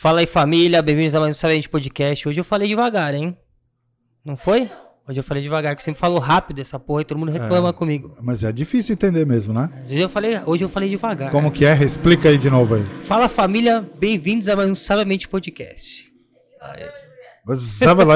Fala aí, família. Bem-vindos a mais um Sabente Podcast. Hoje eu falei devagar, hein? Não foi? Hoje eu falei devagar, que eu sempre falo rápido essa porra e todo mundo reclama É. comigo. Mas é difícil entender mesmo, né? Hoje eu falei, hoje eu falei devagar. Como que é? Explica aí de novo aí. Fala, família. Bem-vindos a mais um Sabamente Podcast. Sabe lá,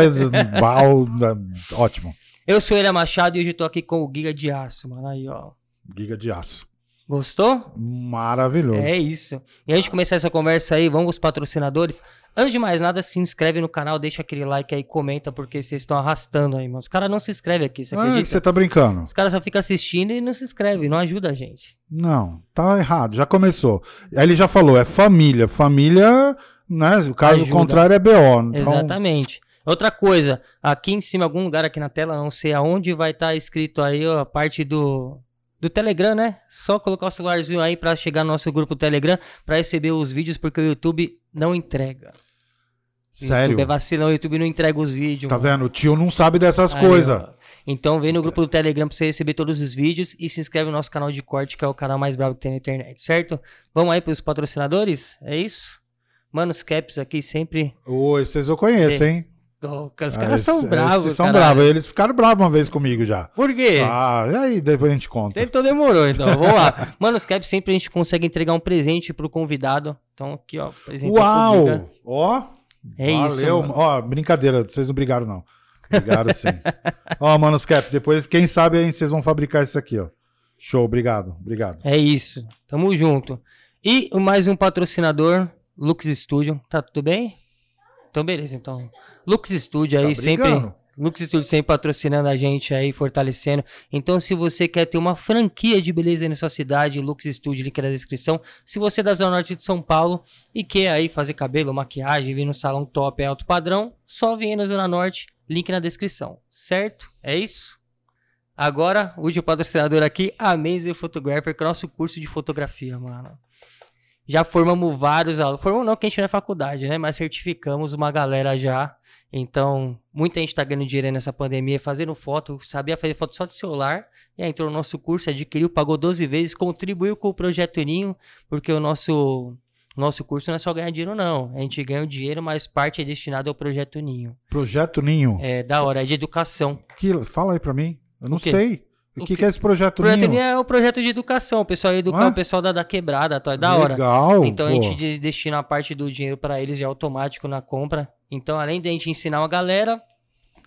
ótimo. Eu sou Elia Machado e hoje eu tô aqui com o Giga de Aço, mano. Aí, ó. Giga de aço. Gostou? Maravilhoso. É isso. E antes de começar essa conversa aí, vamos os patrocinadores. Antes de mais nada, se inscreve no canal, deixa aquele like aí, comenta, porque vocês estão arrastando aí, mano. Os caras não se inscrevem aqui, você Ah, acredita? você tá brincando? Os caras só ficam assistindo e não se inscrevem, não ajuda a gente. Não, tá errado, já começou. Aí ele já falou, é família. Família, né? O caso Ajuda. contrário é BO. Então, Exatamente. Outra coisa, aqui em cima, algum lugar aqui na tela, não sei aonde, vai estar escrito aí ó, a parte do, do Telegram, né? Só colocar o celularzinho aí pra chegar no nosso grupo Telegram pra receber os vídeos, porque o YouTube não entrega. O Sério? YouTube é vacilão, o YouTube não entrega os vídeos. Tá mano. vendo? O tio não sabe dessas coisas. Então vem no grupo do Telegram pra você receber todos os vídeos e se inscreve no nosso canal de corte, que é o canal mais bravo que tem na internet, certo? Vamos aí pros patrocinadores? É isso? Mano, os caps aqui sempre. Oi, vocês eu conheço, hein? Os Ah, caras são esses- bravos. esses são bravos. Eles ficaram bravos uma vez comigo já. Por quê? Ah, e aí depois a gente conta. Então demorou, então. Vamos lá. Mano, os caps sempre a gente consegue entregar um presente pro convidado. Então aqui, ó. Uau! Ó, É isso, valeu. mano. Ó, brincadeira, vocês não brigaram não. Brigaram sim. ó, Manos Cap, depois quem sabe aí vocês vão fabricar isso aqui, ó. Show, obrigado, obrigado. É isso. Tamo junto. E mais um patrocinador, Lux Studio. Tá tudo bem? Então, beleza, então. Lux Studio aí Tá sempre. Lux Studio sempre patrocinando a gente aí, fortalecendo. Então, se você quer ter uma franquia de beleza aí na sua cidade, Lux Studio, link na descrição. Se você é da Zona Norte de São Paulo e quer aí fazer cabelo, maquiagem, vir no salão top é alto padrão, só vem aí na Zona Norte, link na descrição. Certo? É isso? Agora, o último patrocinador aqui, Amazing Photographer, que é o nosso curso de fotografia, mano. Já formamos vários alunos. Formamos não, que a gente não é faculdade, né? Mas certificamos uma galera já. Então, muita gente tá ganhando dinheiro nessa pandemia fazendo foto. Sabia fazer foto só de celular. E aí entrou no nosso curso, adquiriu, pagou 12 vezes, contribuiu com o Projeto Ninho, porque o nosso, nosso curso não é só ganhar dinheiro, não. A gente ganha o dinheiro, mas parte é destinada ao Projeto Ninho. Projeto Ninho. É da hora, é de educação. Que, fala aí pra mim. Eu não sei. O, O que, que é esse projeto, O Projeto Ninho? É o projeto de educação. O pessoal ia educar Ué? o pessoal da, da quebrada, tá? é da hora. Legal. Então a pô. gente de- destina a parte do dinheiro pra eles já automático na compra. Então, além de a gente ensinar uma galera, a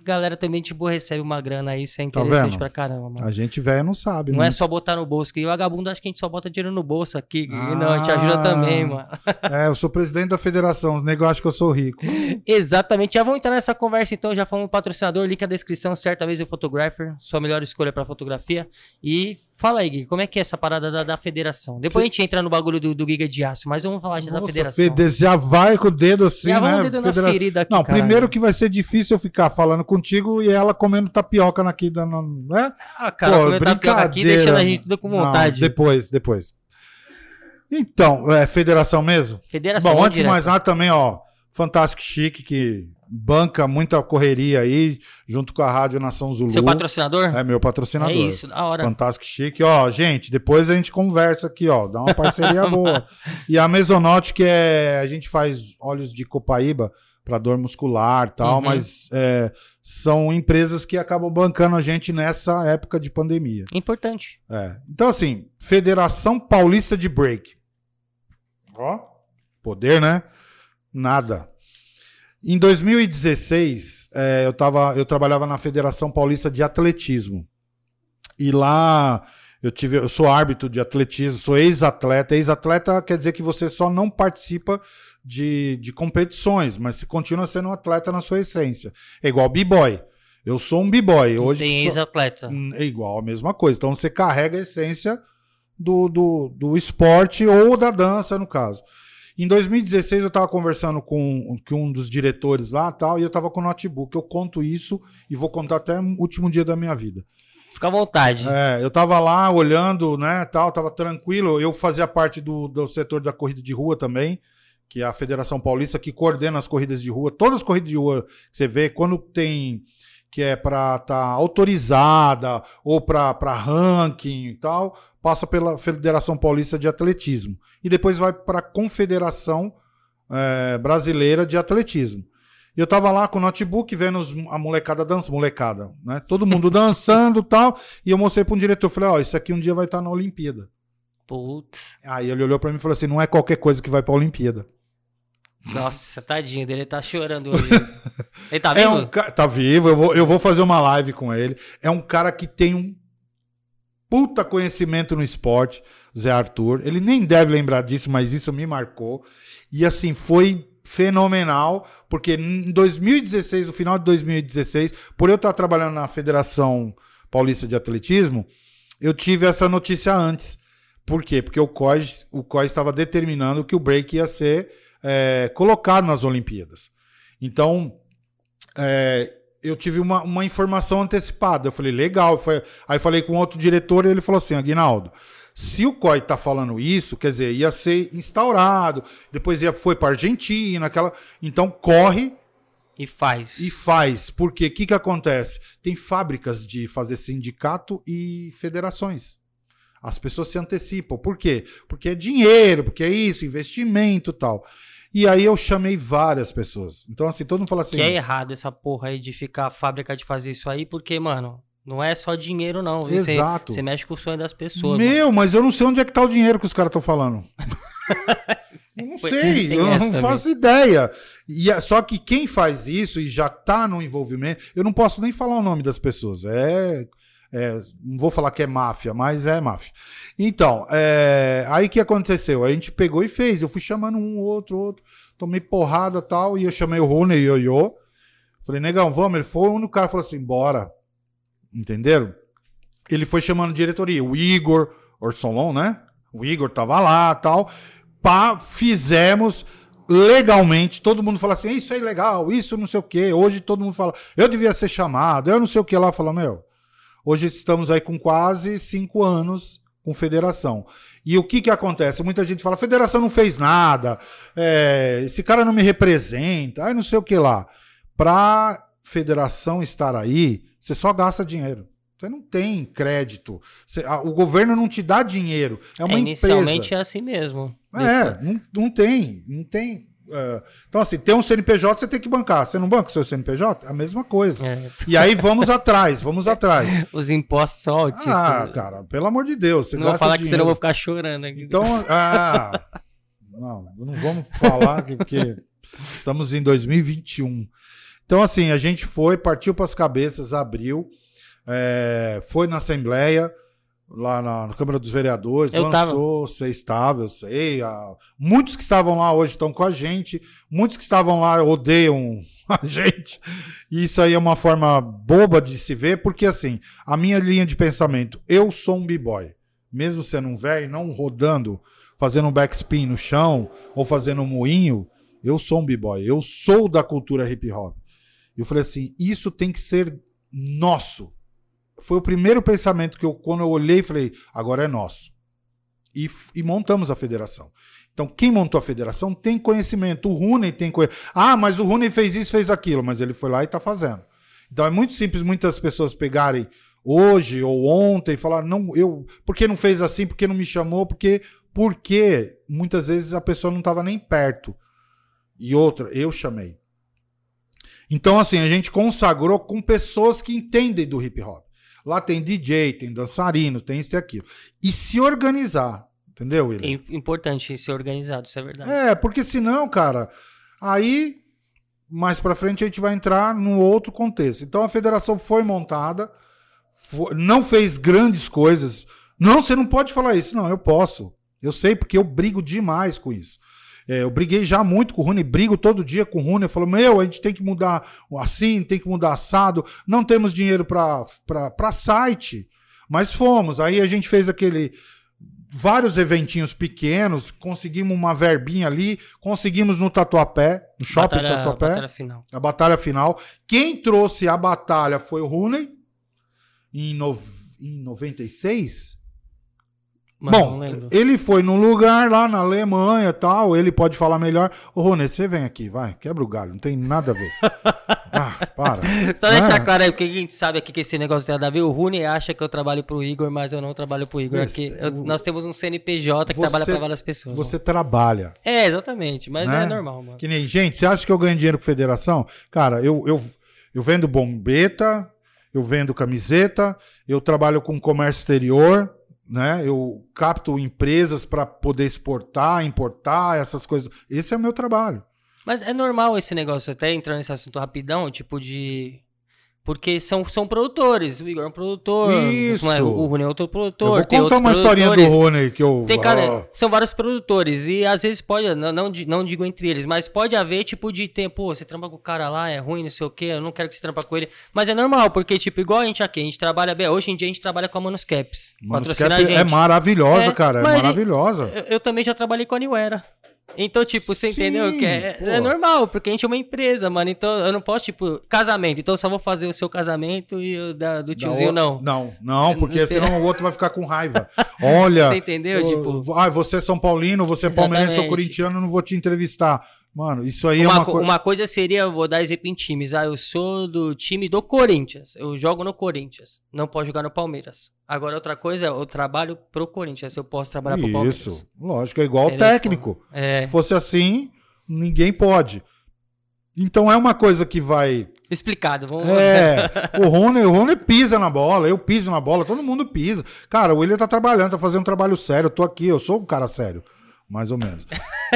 galera também, tipo, recebe uma grana aí. Isso é Tá interessante vendo? pra caramba, mano. A gente velho não sabe, Não né? é só botar no bolso, que o vagabundo acha que a gente só bota dinheiro no bolso aqui. Ah. Não, a gente ajuda também, mano. É, eu sou presidente da federação, os negros acham que eu sou rico. Exatamente. Já vamos entrar nessa conversa, então. Já falamos patrocinador, link na descrição, certa vez o Photographer, sua melhor escolha pra fotografia. E fala aí, Gui, como é que é essa parada da, da federação? Depois Cê- a gente entra no bagulho do, do Giga de Aço, mas vamos falar já da Nossa, federação. Fede- já vai com o dedo assim, já né? vamos dedo na Federa- ferida aqui, Não, caralho. primeiro que vai ser difícil eu ficar falando contigo e ela comendo tapioca aqui, dando, né? Ah, cara, comendo tapioca aqui, deixando a gente tudo com Não, vontade. depois, depois. Então, é federação mesmo? Federação Bom, vamos antes de mais nada também, ó, Fantástico Chique, que banca muita correria aí, junto com a Rádio Nação Zulu. Seu patrocinador? É meu patrocinador. É isso, da hora. Fantástico Chique. Ó, gente, depois a gente conversa aqui, ó. Dá uma parceria boa. E a Mesonote, que é. A gente faz óleos de copaíba para dor muscular e tal, Uhum. mas é, são empresas que acabam bancando a gente nessa época de pandemia. Importante. É. Então, assim, Federação Paulista de Break. Ó, poder, né? Nada. Em 2016, é, eu, tava, eu trabalhava na Federação Paulista de Atletismo. E lá eu tive, eu sou árbitro de atletismo, sou ex-atleta. Ex-atleta quer dizer que você só não participa de, de competições, mas você continua sendo um atleta na sua essência. É igual b-boy. Eu sou um b-boy. Hoje Tem ex-atleta. Hum, É igual a mesma coisa. Então você carrega a essência do, do, do esporte ou da dança, no caso. Em 2016, eu estava conversando com, com um dos diretores lá tal, e eu estava com o notebook. Eu conto isso e vou contar até o último dia da minha vida. Fica à vontade. É, eu tava lá olhando, né, tal, tava tranquilo. Eu fazia parte do, do setor da corrida de rua também, que é a Federação Paulista que coordena as corridas de rua. Todas as corridas de rua que você vê, quando tem que é para estar autorizada ou para ranking e tal, passa pela Federação Paulista de Atletismo. E depois vai para a Confederação é, brasileira de atletismo. E eu tava lá com o notebook vendo os- a molecada dança, molecada, né? Todo mundo dançando e tal. E eu mostrei para um diretor, falei, ó, isso aqui um dia vai estar na Olimpíada. Putz. Aí ele olhou para mim e falou assim, não é qualquer coisa que vai pra Olimpíada. Nossa, tadinho dele, ele tá chorando hoje. Ele tá É vivo? um ca- tá vivo, eu vou, eu vou fazer uma live com ele. É um cara que tem um puta conhecimento no esporte, Zé Arthur. Ele nem deve lembrar disso, mas isso me marcou. E assim, foi fenomenal, porque em 2016, no final de 2016, por eu estar trabalhando na Federação Paulista de Atletismo, eu tive essa notícia antes. Por quê? Porque o COI, o COI estava determinando que o break ia ser é, colocado nas Olimpíadas. Então, é, eu tive uma, uma informação antecipada. Eu falei, legal. Foi- Aí falei com outro diretor e ele falou assim, Aguinaldo, se o COI tá falando isso, quer dizer, ia ser instaurado, depois ia, foi para Argentina, aquela. Então corre E faz. e faz. Porque o que, que acontece? Tem fábricas de fazer sindicato e federações. As pessoas se antecipam. Por quê? Porque é dinheiro, porque é isso, investimento e tal. E aí eu chamei várias pessoas. Então, assim, todo mundo fala assim. Que é errado essa porra aí de ficar a fábrica de fazer isso aí, porque, mano, não é só dinheiro, não. Você- Exato. Você mexe com o sonho das pessoas. mano. Meu, mas eu não sei onde é que tá o dinheiro que os caras estão falando. eu não sei, tem eu não também. faço ideia. E é- só que quem faz isso e já tá no envolvimento, eu não posso nem falar o nome das pessoas. É, é, não vou falar que é máfia, mas é máfia. Então, é, aí que aconteceu? A gente pegou e fez. Eu fui chamando um, outro, outro, tomei porrada tal, e eu chamei o Rony e o Ioiô. Falei, negão, vamos. Ele foi, o cara falou assim, bora. Entenderam? Ele foi chamando diretoria. O Igor Orsolon, né? O Igor tava lá tal. Pá, fizemos legalmente. Todo mundo fala assim: isso é legal, isso não sei o quê. Hoje todo mundo fala: eu devia ser chamado, eu não sei o que lá. Fala, meu. Hoje estamos aí com quase cinco anos com federação. E o que que acontece? Muita gente fala: federação não fez nada, é, esse cara não me representa, ai não sei o que lá. Pra federação estar aí, você só gasta dinheiro. Você não tem crédito. Você- a- o governo não te dá dinheiro. É uma É, inicialmente empresa. é assim mesmo. É, não, não tem. Não tem. É. então, assim, tem um CNPJ, você tem que bancar. Você não banca o seu CNPJ? A mesma coisa. É. E aí vamos atrás, vamos atrás. Os impostos são altíssimos. Ah, cara, pelo amor de Deus. Você não vou falar que senão eu dinheiro. vou ficar chorando aqui. Então, ah, não, não vamos falar que- porque estamos em 2021. Então, assim, a gente foi, partiu para as cabeças, abriu, é, foi na Assembleia, lá na, na Câmara dos Vereadores, Eu lançou, você estava, eu sei. ah, muitos que estavam lá hoje estão com a gente, muitos que estavam lá odeiam a gente. E isso aí é uma forma boba de se ver, porque assim, a minha linha de pensamento, eu sou um b-boy, mesmo sendo um velho, não rodando, fazendo um backspin no chão ou fazendo um moinho, eu sou um b-boy, eu sou da cultura hip hop. E eu falei assim, isso tem que ser nosso. Foi o primeiro pensamento que eu, quando eu olhei, falei, agora é nosso. E, e montamos a federação. Então, quem montou a federação tem conhecimento. O Rooney tem conhecimento. Ah, mas o Rooney fez isso, fez aquilo, mas ele foi lá e está fazendo. Então é muito simples muitas pessoas pegarem hoje ou ontem e falar, não, eu, por que não fez assim? Por que não me chamou? Porque, porque muitas vezes a pessoa não estava nem perto. E outra, eu chamei. Então, assim, a gente consagrou com pessoas que entendem do hip hop. Lá tem DJ, tem dançarino, tem isso e aquilo. E se organizar, entendeu, William? É importante ser organizado, isso é verdade. É, porque senão, cara, aí mais pra frente a gente vai entrar num outro contexto. Então a federação foi montada, fo- não fez grandes coisas. Não, você não pode falar isso. Não, eu posso. Eu sei porque eu brigo demais com isso. É, eu briguei já muito com o Rune, brigo todo dia com o Rune. Eu falo, meu, a gente tem que mudar assim, tem que mudar assado. Não temos dinheiro para site. Mas fomos. Aí a gente fez aquele vários eventinhos pequenos, conseguimos uma verbinha ali, conseguimos no Tatuapé, no shopping batalha, Tatuapé, batalha final. a batalha final. Quem trouxe a batalha foi o Rooney em, no... em 96. Mano, não Bom, ele foi num lugar lá na Alemanha tal, ele pode falar melhor. Ô, Rooney, você vem aqui, vai, quebra o galho, não tem nada a ver. Ah, Para. Só deixar Ah. claro aí, porque a gente sabe aqui que esse negócio tem nada a ver. O Rune acha que eu trabalho pro Igor, mas eu não trabalho pro Igor. Esse- Aqui, eu- o- nós temos um CNPJ que Você- trabalha pra várias pessoas. Você trabalha. É, exatamente, mas Né? é normal, mano. Que nem, gente, você acha que eu ganho dinheiro com federação? Cara, eu, eu, eu vendo bombeta, eu vendo camiseta, eu trabalho com comércio exterior, né? Eu capto empresas para poder exportar, importar, essas coisas. Esse é o meu trabalho. Mas é normal esse negócio, até entrando nesse assunto rapidão, tipo de. Porque são, são produtores. O Igor é um produtor. Isso. não é? O Rune é outro Eu produtor. vou tem contar uma historinha do. Rony que eu. Tem cara, Ah, são vários produtores e às vezes pode, não, não, não digo entre eles, mas pode haver tipo de ter, pô, você trampa com o cara lá, é ruim, não sei o quê, eu não quero que você trampa com ele. Mas é normal, porque tipo, igual a gente aqui, a gente trabalha bem, hoje em dia a gente trabalha com a Manuscaps. Manuscap patrocina a gente. é maravilhosa, É, cara. É maravilhosa. Eu, eu também já trabalhei com a New Era. Então, tipo, você Sim, entendeu? Que é, pô. é normal, porque a gente é uma empresa, mano. Então eu não posso, tipo, casamento. Então eu só vou fazer o seu casamento e o da, do tiozinho Da não. Não, não, porque Não senão o outro vai ficar com raiva. Olha. Você entendeu? ô, Tipo, ah, você é São Paulino, você é palmeirense, eu sou Exatamente. corintiano, não vou te entrevistar. Mano, isso aí é uma, uma co- coisa. uma coisa seria, vou dar exemplo em times. Ah, eu sou do time do Corinthians. Eu jogo no Corinthians. Não posso jogar no Palmeiras. Agora, outra coisa é, eu trabalho pro Corinthians. Eu posso trabalhar pro Palmeiras. Isso, lógico, é igual o técnico. É. Se fosse assim, ninguém pode. Então é uma coisa que vai. Explicado. Vamos É, o Rony, o Rony pisa na bola, eu piso na bola, todo mundo pisa. Cara, o William tá trabalhando, tá fazendo um trabalho sério, eu tô aqui, eu sou um cara sério, mais ou menos.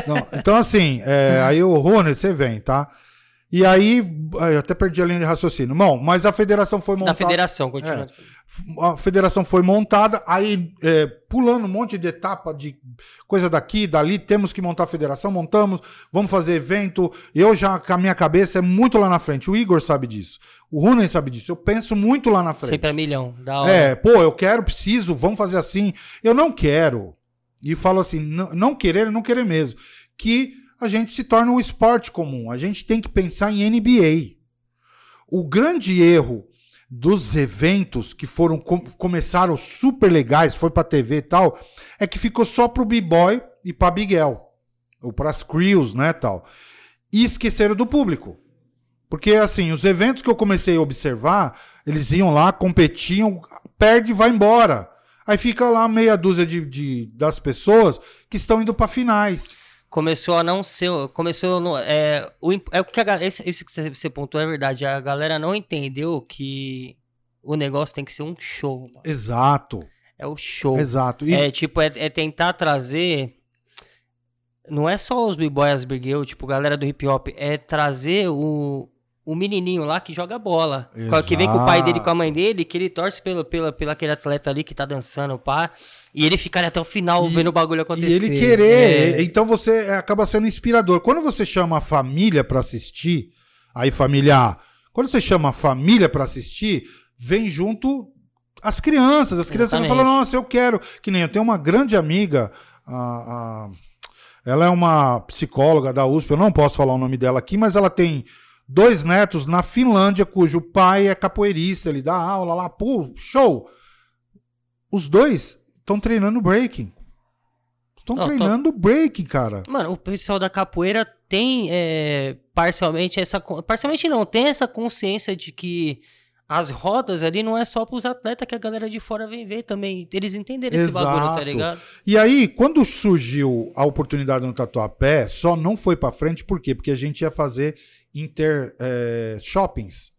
Não, então, assim, é, aí o Rony, você vem, tá? E aí, eu até perdi a linha de raciocínio. Bom, mas a federação foi Da montada. federação, continua. a federação foi montada, aí é, pulando um monte de etapa de coisa daqui, dali, temos que montar a federação, montamos, vamos fazer evento. Eu já, com a minha cabeça, é muito lá na frente. O Igor sabe disso. O Runen sabe disso. Eu penso muito lá na frente. Sempre a milhão. Da hora. É, pô, eu quero, preciso, vamos fazer assim. Eu não quero. E falo assim, não, querer não querer mesmo. Que a gente se torne um esporte comum. A gente tem que pensar em NBA. O grande erro dos eventos que foram com- começaram super legais, foi pra TV e tal, é que ficou só pro B-boy e pra Bigel, ou pras crews, né, tal. E esqueceram do público. Porque assim, os eventos que eu comecei a observar, eles iam lá, competiam, perde e vai embora. Aí fica lá meia dúzia de, de- das pessoas que estão indo pra finais. Começou a não ser. Começou. No, é, o, é o que a, esse, esse que você- você pontuou é verdade. A galera não entendeu que o negócio tem que ser um show. mano. Exato, É o show. exato. E É tipo, é, é tentar trazer. Não é só os b-boys, as big girl, tipo, galera do hip hop. É trazer o, o menininho lá que joga bola. Exato. Que vem com o pai dele, com a mãe dele, que ele torce pelo, pelo, pelo aquele atleta ali que tá dançando, pá. E ele fica ali até o final E- vendo o bagulho acontecer. E ele querer. É. Então você acaba sendo inspirador. Quando você chama a família pra assistir, aí família quando você chama a família pra assistir, vem junto as crianças. As crianças vão Exatamente. falar, nossa, eu quero. Que nem eu tenho uma grande amiga, a- a- ela é uma psicóloga da USP, eu não posso falar o nome dela aqui, mas ela tem dois netos na Finlândia, cujo pai é capoeirista, ele dá aula lá, pô, show! Os dois estão treinando breaking. Estão tô- treinando breaking, cara. Mano, o pessoal da capoeira tem é, parcialmente essa. Parcialmente não, tem essa consciência de que as rodas ali não é só pros atletas que a galera de fora vem ver também. Eles entenderam esse bagulho, tá Exato. ligado? E aí, quando surgiu a oportunidade no Tatuapé, só não foi pra frente, por quê? Porque a gente ia fazer inter eh, shoppings.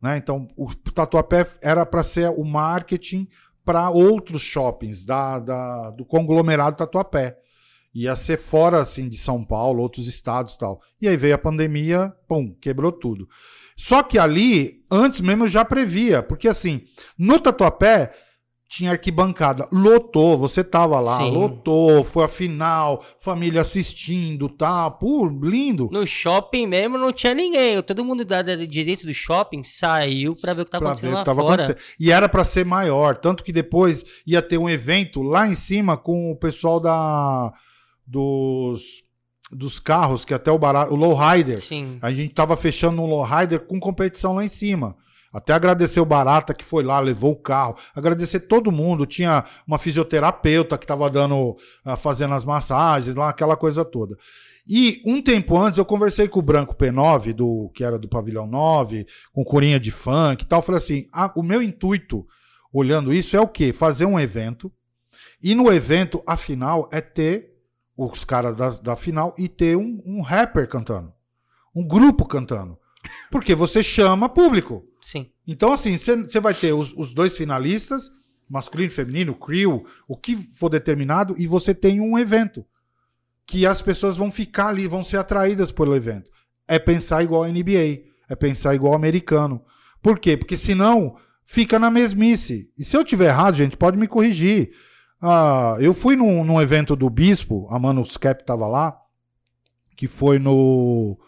Né? Então, o Tatuapé era para ser o marketing para outros shoppings da, da- do conglomerado Tatuapé. Ia ser fora assim de São Paulo, outros estados tal. E aí veio a pandemia, pum, quebrou tudo. Só que ali, antes mesmo eu já previa, porque assim, no Tatuapé tinha arquibancada, lotou, você tava lá, Sim. lotou, foi a final, família assistindo, tá, pô, lindo. No shopping mesmo não tinha ninguém. Todo mundo da, da direito do shopping saiu pra ver o que Pra acontecendo ver o que tava acontecendo. E era pra ser maior, tanto que depois ia ter um evento lá em cima com o pessoal da dos dos carros, que até o barato, o Lowrider. Sim. A gente tava fechando um Lowrider com competição lá em cima. Até agradecer o Barata que foi lá, levou o carro. Agradecer todo mundo. Tinha uma fisioterapeuta que tava dando, ah, fazendo as massagens lá, aquela coisa toda. E um tempo antes eu conversei com o Branco P9, do, que era do Pavilhão 9, com Corinha de Funk e tal. Falei assim: ah, o meu intuito, olhando isso, é o quê? Fazer um evento. E no evento, a final, é ter os caras da, da final e ter um, um rapper cantando. Um grupo cantando. Porque você chama público. Sim. Então, assim, você vai ter os, os, dois finalistas, masculino e feminino, crew, o que for determinado, e você tem um evento. Que as pessoas vão ficar ali, vão ser atraídas pelo evento. É pensar igual a NBA, é pensar igual americano. Por quê? Porque senão fica na mesmice. E se eu tiver errado, gente, pode me corrigir. Ah, eu fui num, num evento do Bispo, a Manus Cap estava lá, que foi no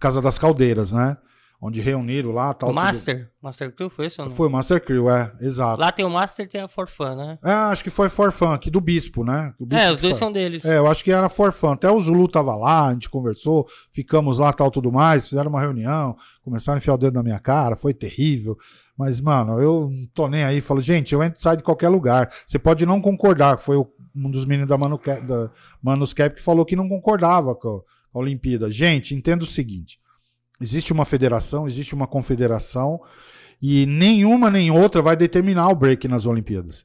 Casa das Caldeiras, né? onde reuniram lá tal. O Master? Tudo... Master Crew foi isso? Ou não? Foi o Master Crew, é, exato. Lá tem o Master e tem a Forfan, né? É, acho que foi Forfan, aqui do Bispo, né? Bispo é, os dois foi. são deles. É, eu acho que era Forfan. Até o Zulu tava lá, a gente conversou, ficamos lá tal tudo mais, fizeram uma reunião, começaram a enfiar o dedo na minha cara, foi terrível. Mas, mano, eu não tô nem aí. Falo, gente, eu entro e saio de qualquer lugar. Você pode não concordar, foi um dos meninos da, Manu, da Manuscap que falou que não concordava com a Olimpíada. Gente, entenda o seguinte Existe uma federação, existe uma confederação e nenhuma nem outra vai determinar o break nas Olimpíadas.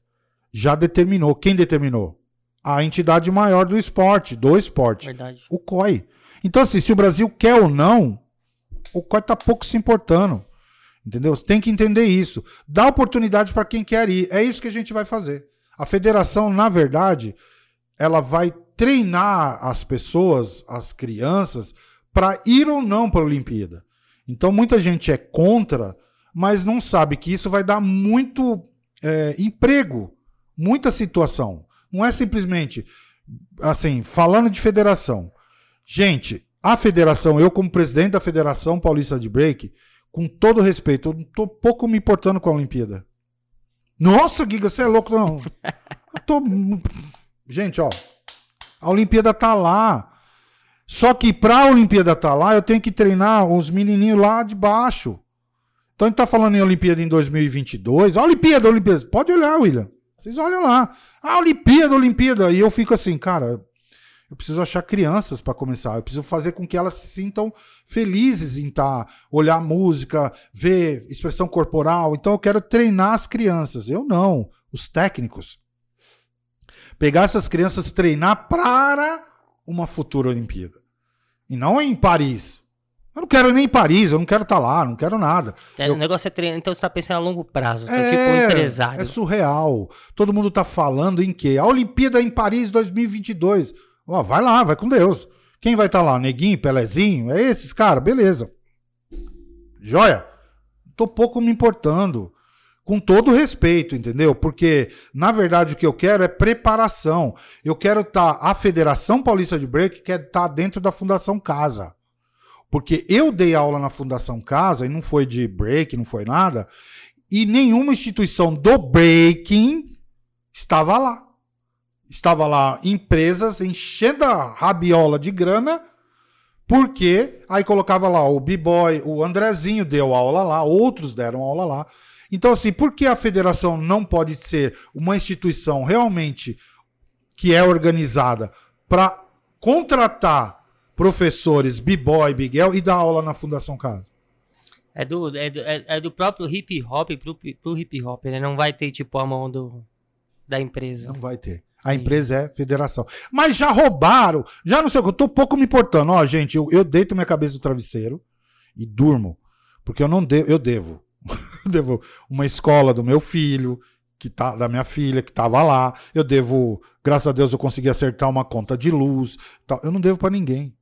Já determinou. Quem determinou? A entidade maior do esporte, do esporte. Verdade. O COI. Então, assim, se o Brasil quer ou não, o COI está pouco se importando. Entendeu? Tem que entender isso. Dá oportunidade para quem quer ir. É isso que a gente vai fazer. A federação, na verdade, ela vai treinar as pessoas, as crianças, para ir ou não para a Olimpíada. Então muita gente é contra, mas não sabe que isso vai dar muito é, emprego, muita situação. Não é simplesmente assim, falando de federação. Gente, a federação, eu como presidente da Federação Paulista de Break, com todo respeito, eu tô pouco me importando com a Olimpíada. Nossa, Giga, você é louco, não. Eu tô... Gente, ó, a Olimpíada tá lá. Só que para a Olimpíada tá lá, eu tenho que treinar os menininhos lá de baixo. Então a gente tá falando em Olimpíada em 2022. Olimpíada, Olimpíada. Pode olhar, William. Vocês olham lá. Ah, Olimpíada, Olimpíada. E eu fico assim, cara, eu preciso achar crianças para começar. Eu preciso fazer com que elas se sintam felizes em estar, tá, olhar música, ver expressão corporal. Então eu quero treinar as crianças. Eu não, os técnicos. Pegar essas crianças, treinar para uma futura Olimpíada. E não em Paris. Eu não quero nem em Paris, eu não quero estar tá lá, não quero nada. É, eu... O negócio é treinar, então você está pensando a longo prazo, é, tipo um empresário. É surreal. Todo mundo está falando em quê? A Olimpíada em Paris 2022. Ó, vai lá, vai com Deus. Quem vai estar tá lá? Neguinho, Pelezinho? É esses, cara, beleza. Joia. Tô pouco me importando com todo respeito, entendeu? Porque, na verdade, o que eu quero é preparação. Eu quero estar. Tá, a Federação Paulista de Break quer estar tá dentro da Fundação Casa. Porque eu dei aula na Fundação Casa e não foi de break, não foi nada. E nenhuma instituição do breaking estava lá. Estava lá empresas enchendo a rabiola de grana, porque aí colocava lá o B-Boy, o Andrezinho deu aula lá, outros deram aula lá. Então, assim, por que a federação não pode ser uma instituição realmente que é organizada para contratar professores B-Boy, Biguel e dar aula na Fundação Casa? É do, é do, é, é do próprio hip hop pro, pro hip hop, né? Não vai ter, tipo, a mão do, da empresa. Não vai ter. A empresa é federação. Mas já roubaram, já não sei o que, eu tô pouco me importando. Ó, gente, eu, eu deito minha cabeça no travesseiro e durmo. Porque eu não devo, eu devo. devo uma escola do meu filho, que tá, da minha filha, que estava lá. Eu devo, graças a Deus, eu consegui acertar uma conta de luz. Tal. Eu não devo para ninguém.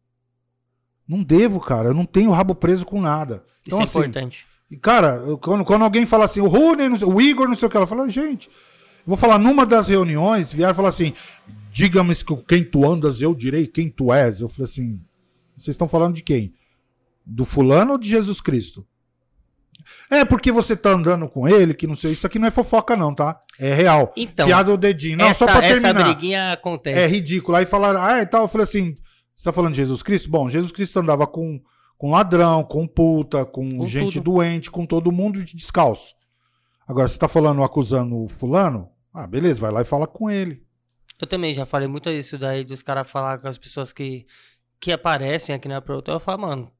Não devo, cara. Eu não tenho rabo preso com nada. Então, Isso é assim, importante. Cara, quando, quando alguém fala assim, o Rune, o Igor, não sei o que, ela fala, gente, eu vou falar numa das reuniões, vieram falar assim, diga-me quem tu andas, eu direi quem tu és. Eu falei assim, vocês estão falando de quem? Do fulano ou de Jesus Cristo? É porque você tá andando com ele, que não sei. Isso aqui não é fofoca, não, tá? É real. Então. Piada o dedinho. Não, essa, só pra terminar. Essa briguinha acontece. É ridículo. Aí falaram, ah, e tal. Eu falei assim: você tá falando de Jesus Cristo? Bom, Jesus Cristo andava com, com ladrão, com puta, com, com gente tudo. doente, com todo mundo descalço. Agora, você tá falando, acusando o fulano? Ah, beleza, vai lá e fala com ele. Eu também já falei muito isso daí dos caras falar com as pessoas que que aparecem aqui na produtora, eu falo, mano,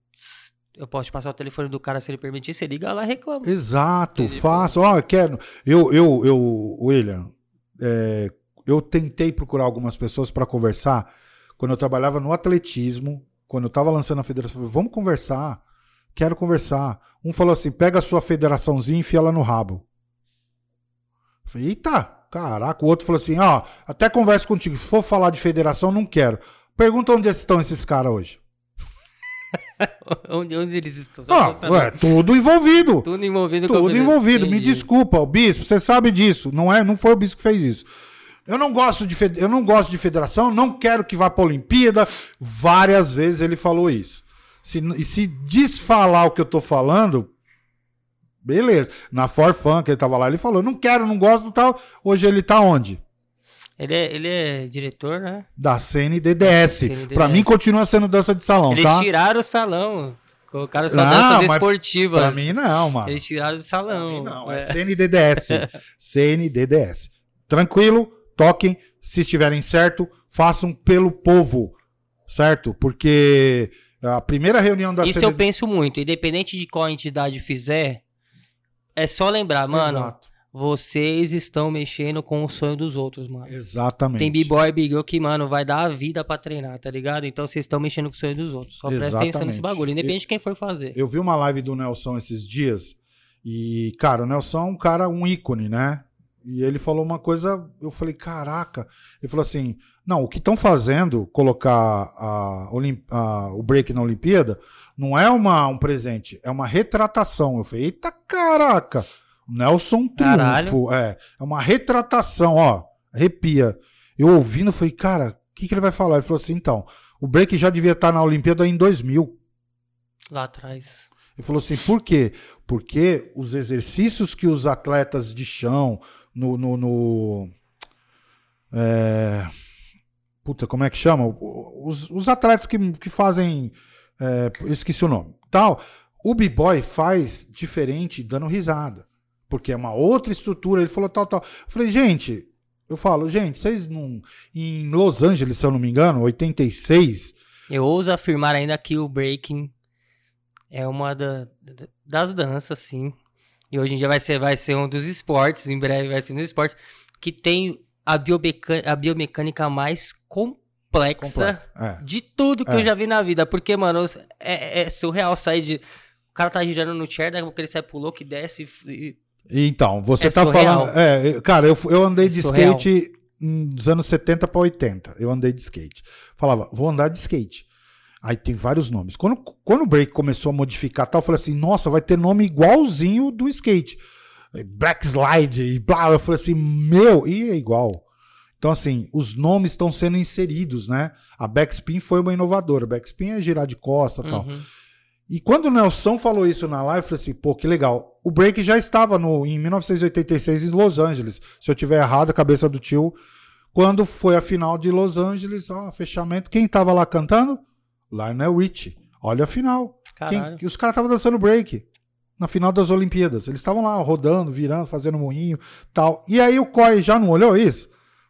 eu posso passar o telefone do cara se ele permitir, você liga lá e reclama. Exato, faço. Ó, quero. Eu, eu, eu, William, é, eu tentei procurar algumas pessoas para conversar quando eu trabalhava no atletismo, quando eu tava lançando a federação. eu falei, Vamos conversar. Quero conversar. Um falou assim: pega a sua federaçãozinha e enfia ela no rabo. Eu falei, eita, caraca. O outro falou assim: ó, até converso contigo. Se for falar de federação, não quero. Pergunta onde estão esses caras hoje. onde, onde eles estão? Ah, ué, tudo envolvido. Tudo envolvido. Tudo envolvido. Me desculpa, o bispo, você sabe disso. Não é, não foi o bispo que fez isso. Eu não gosto de eu não gosto de federação, não quero que vá para a Olimpíada. Várias vezes ele falou isso. Se, e se desfalar o que eu tô falando, beleza. Na Forfan, que ele tava lá, ele falou: não quero, não gosto tal. Hoje ele tá onde? Ele é, ele é diretor, né? Da CNDDS. CNDDS. Pra mim continua sendo dança de salão, Eles tá? Eles tiraram o salão. Colocaram só não, danças esportivas. Pra mim não, mano. Eles tiraram do salão. Não, é, é CNDDS. CNDDS. Tranquilo, toquem. Se estiverem certo, façam pelo povo. Certo? Porque a primeira reunião da Isso eu penso muito. Independente de qual entidade fizer, é só lembrar, mano. Exato vocês estão mexendo com o sonho dos outros, mano. Exatamente. Tem b-boy, big girl que, mano, vai dar a vida pra treinar, tá ligado? Então vocês estão mexendo com o sonho dos outros. Só presta atenção nesse bagulho, independente de quem for fazer. Eu vi uma live do Nelson esses dias e, cara, o Nelson é um cara, um ícone, né? E ele falou uma coisa, eu falei, caraca. Ele falou assim: não, o que estão fazendo, colocar a, a, o break na Olimpíada, não é uma, um presente, é uma retratação. Eu falei, eita caraca! Nelson Trunfo. É, é uma retratação, ó. Arrepia. Eu ouvindo, falei, cara, o que, que ele vai falar? Ele falou assim, então, o break já devia estar na Olimpíada em 2000. Lá atrás. Ele falou assim, por quê? Porque os exercícios que os atletas de chão, no. no, no é, puta, como é que chama? Os, os atletas que, que fazem. É, esqueci o nome. Tal. O b-boy faz diferente dando risada porque é uma outra estrutura. Ele falou tal, tal. Eu falei, gente, eu falo, gente, vocês não. Em Los Angeles, se eu não me engano, 86. Eu ouso afirmar ainda que o breaking é uma da, das danças, sim. E hoje em dia vai ser, vai ser um dos esportes, em breve vai ser um dos esportes, que tem a, biomecânica, a biomecânica mais complexa é. de tudo que é. eu já vi na vida. Porque, mano, é, é surreal sair de. O cara tá girando no chair, daqui a pouco ele sai pro louco e desce e então, você é tá surreal. falando. É, cara, eu, eu andei é de surreal. skate dos anos 70 para 80. Eu andei de skate. Falava, vou andar de skate. Aí tem vários nomes. Quando, quando o break começou a modificar tal, eu falei assim: nossa, vai ter nome igualzinho do skate. Black Slide e blá. Eu falei assim: meu, e é igual. Então, assim, os nomes estão sendo inseridos, né? A Backspin foi uma inovadora. Backspin é girar de costa e uhum. tal. E quando o Nelson falou isso na live, eu falei assim, pô, que legal. O break já estava no, em 1986 em Los Angeles. Se eu tiver errado, a cabeça do tio. Quando foi a final de Los Angeles, ó, fechamento. Quem estava lá cantando? Lionel Richie. Olha a final. Quem, os caras estavam dançando break na final das Olimpíadas. Eles estavam lá rodando, virando, fazendo moinho, tal. E aí o Coy já não olhou isso?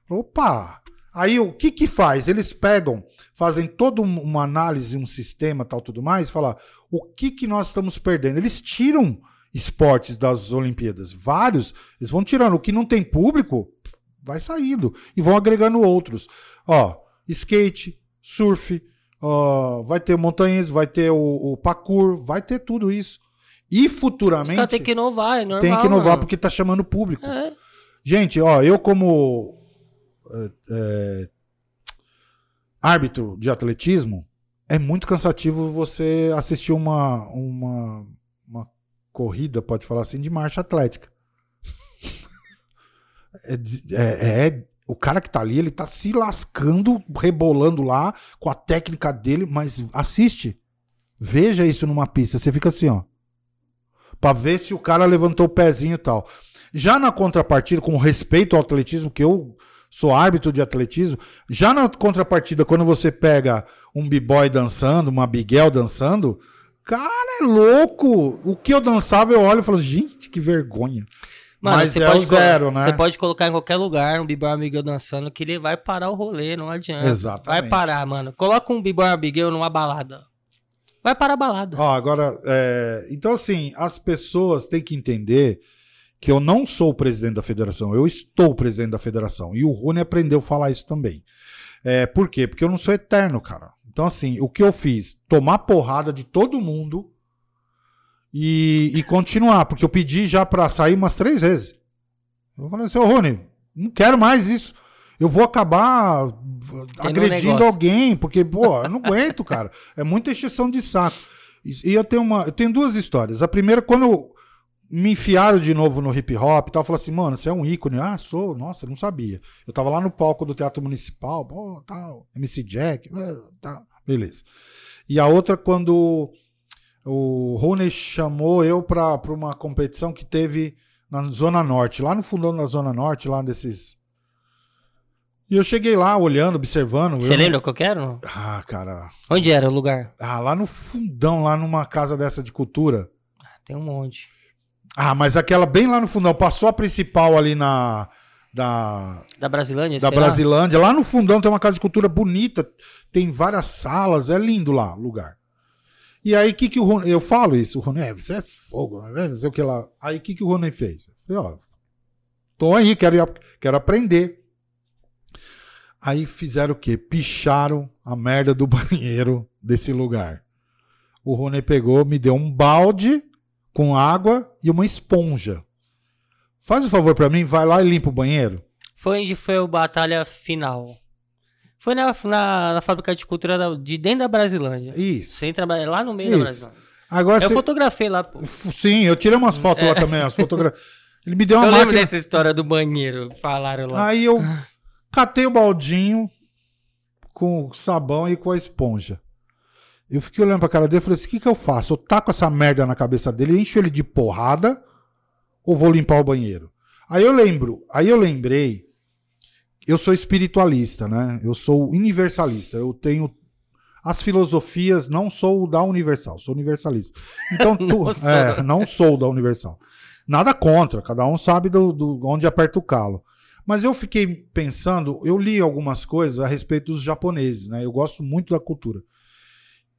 Opa! Aí o que que faz? Eles pegam, fazem toda uma análise, um sistema, tal, tudo mais, falar o que, que nós estamos perdendo? Eles tiram esportes das Olimpíadas, vários, eles vão tirando. O que não tem público, vai saindo e vão agregando outros. Ó, skate, surf, ó, vai ter montanhas, vai ter o, o parkour, vai ter tudo isso. E futuramente. tem que inovar, é normal. Tem que inovar mano. porque tá chamando público. É. Gente, ó, eu como é, é, árbitro de atletismo, é muito cansativo você assistir uma, uma, uma corrida, pode falar assim, de marcha atlética. é, é, é, o cara que tá ali, ele tá se lascando, rebolando lá com a técnica dele, mas assiste. Veja isso numa pista, você fica assim, ó. Pra ver se o cara levantou o pezinho e tal. Já na contrapartida, com respeito ao atletismo, que eu sou árbitro de atletismo, já na contrapartida, quando você pega um b-boy dançando, uma biguel dançando. Cara, é louco! O que eu dançava, eu olho e falo, gente, que vergonha. Mano, Mas você é pode zero, né? Você pode colocar em qualquer lugar um B-Boy Abigail dançando que ele vai parar o rolê, não adianta. Exatamente. Vai parar, mano. Coloca um B-Boy Abigail numa balada. Vai parar a balada. Ó, agora, é, então assim, as pessoas têm que entender que eu não sou o presidente da federação, eu estou o presidente da federação. E o Rony aprendeu a falar isso também. É, por quê? Porque eu não sou eterno, cara. Então, assim, o que eu fiz? Tomar porrada de todo mundo e, e continuar, porque eu pedi já pra sair umas três vezes. Eu falei assim, ô Rony, não quero mais isso. Eu vou acabar agredindo negócio. alguém, porque, pô, eu não aguento, cara. É muita exceção de saco. E e eu tenho uma, eu tenho duas histórias. A primeira, quando eu- me enfiaram de novo no hip hop e tal, falaram assim, mano, você é um ícone. Ah, sou, nossa, eu não sabia. Eu tava lá no palco do Teatro Municipal, pô, tal, MC Jack, ah, tal, beleza. E a outra, quando o Rony chamou eu pra, pra uma competição que teve na Zona Norte, lá no fundão da Zona Norte, lá desses. E eu cheguei lá olhando, observando. Você eu- lembra qual que era? não? Ah, cara. Onde era o lugar? Ah, lá no fundão, lá numa casa dessa de cultura. Tem um monte. Ah, mas aquela bem lá no fundão, passou a principal ali na. Da, Da Brasilândia? da sei lá? Brasilândia. Lá no fundão tem uma casa de cultura bonita, tem várias salas, é lindo lá o lugar. E aí, o que, que o Rony. Eu falo isso, o Rony, é, você é fogo, não sei o que lá. Aí, o que, que o Rony fez? Eu falei, ó, tô aí, quero, quero aprender. Aí fizeram o quê? Picharam a merda do banheiro desse lugar. O Rony pegou, me deu um balde com água e uma esponja. Faz o favor pra mim, vai lá e limpa o banheiro. Foi onde foi a batalha final. Foi na, na, na fábrica de cultura da- de dentro da Brasilândia. Isso. Você entra lá no meio da Isso. Brasilândia. Agora Eu você. fotografei lá, pô. Sim, eu tirei umas fotos lá também, as fotografias. Ele me deu uma Eu lembro máquina. dessa história do banheiro. Falaram lá. Aí eu catei o baldinho com o sabão e com a esponja. Eu fiquei olhando pra cara dele e falei assim: o que, que eu faço? Eu taco essa merda na cabeça dele, encho ele de porrada ou vou limpar o banheiro? Aí eu lembro, aí eu lembrei, eu sou espiritualista, né? Eu sou universalista. Eu tenho as filosofias, não sou da Universal, sou universalista. Então, tu, Não sou. é, não sou da Universal. Nada contra, cada um sabe do, do- onde aperta o calo. Mas eu fiquei pensando, eu li algumas coisas a respeito dos japoneses, né? Eu gosto muito da cultura.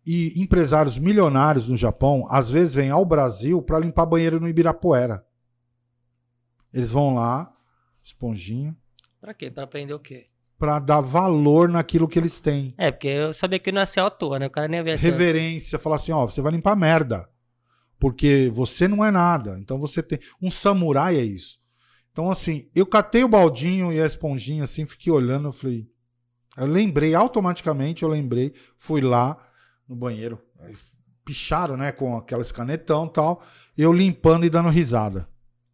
E empresários milionários no Japão, às vezes, vêm ao Brasil para limpar banheiro no Ibirapuera. Eles vão lá, esponjinha, Pra quê? Pra aprender o quê? para dar valor naquilo que eles têm. É, porque eu sabia que não ia ser à toa, né? O cara nem ia ver. Reverência, falar assim, ó, você vai limpar merda. Porque você não é nada. Então você tem. Um samurai é isso. Então, assim, eu catei o baldinho e a esponjinha, assim, fiquei olhando, eu falei. Eu lembrei, automaticamente eu lembrei, fui lá no banheiro. Picharam, né, com aquelas canetão e tal. Eu limpando e dando risada.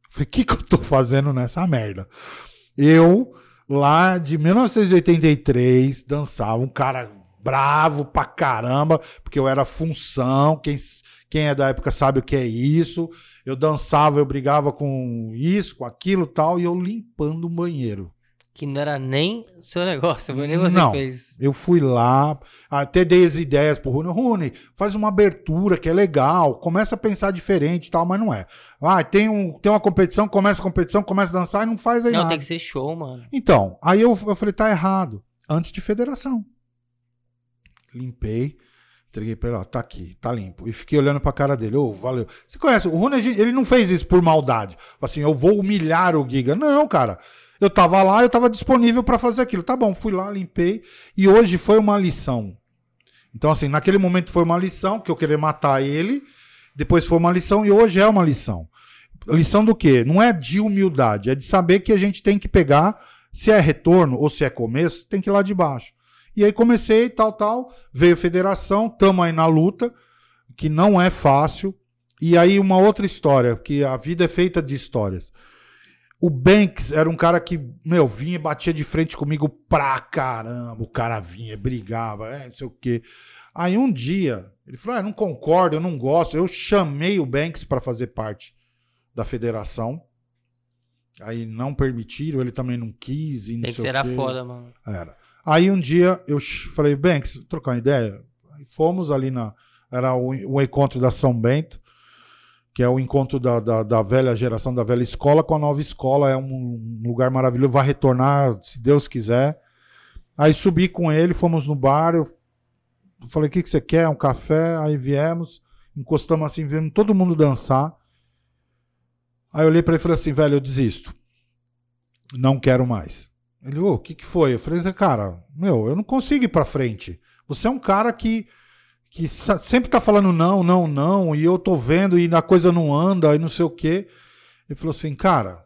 Falei, o que, que eu tô fazendo nessa merda? Eu, lá de 1983, dançava, um cara bravo pra caramba, porque eu era função, quem, quem é da época sabe o que é isso. Eu dançava, eu brigava com isso, com aquilo tal, e eu limpando o banheiro. Que não era nem seu negócio, nem você Não. fez. Eu fui lá, até dei as ideias pro Rune. Rune, faz uma abertura que é legal, começa a pensar diferente e tal, mas não é. Ah, tem, um, tem uma competição, começa a competição, começa a dançar e não faz aí Não, nada. tem que ser show, mano. Então, aí eu, eu falei, tá errado. Antes de federação. Limpei, entreguei pra ele, ó, tá aqui, tá limpo. E fiquei olhando pra cara dele, ô, valeu. Você conhece, o Rune, ele não fez isso por maldade. Assim, eu vou humilhar o Giga. Não, cara. Eu tava lá, eu tava disponível pra fazer aquilo. Tá bom, fui lá, limpei. E hoje foi uma lição. Então, assim, naquele momento foi uma lição, que eu queria matar ele. Depois foi uma lição e hoje é uma lição. Lição do quê? Não é de humildade, é de saber que a gente tem que pegar, se é retorno ou se é começo, tem que ir lá de baixo. E aí comecei, tal, tal, veio a federação, tamo aí na luta, que não é fácil. E aí uma outra história, que a vida é feita de histórias. O Banks era um cara que, meu, vinha e batia de frente comigo pra caramba. O cara vinha, brigava, é, não sei o quê. Aí um dia, ele falou: ah, não concordo, eu não gosto. Eu chamei o Banks para fazer parte da federação. Aí não permitiram, ele também não quis. E não ser o quê. foda, mano. Era. Aí um dia eu falei, Banks, trocar uma ideia. Aí fomos ali na. Era o, o encontro da São Bento, que é o encontro da, da, da velha geração, da velha escola com a nova escola. É um lugar maravilhoso, vai retornar, se Deus quiser. Aí subi com ele, fomos no bar, eu falei, o que, que você quer? Um café? Aí viemos, encostamos assim, vendo todo mundo dançar. Aí eu olhei para ele e falei assim, velho, eu desisto. Não quero mais. Ele, ô, oh, o que, que foi? Eu falei, cara, meu, eu não consigo ir pra frente. Você é um cara que, que sempre tá falando não, não, não, e eu tô vendo e a coisa não anda e não sei o quê. Ele falou assim, cara,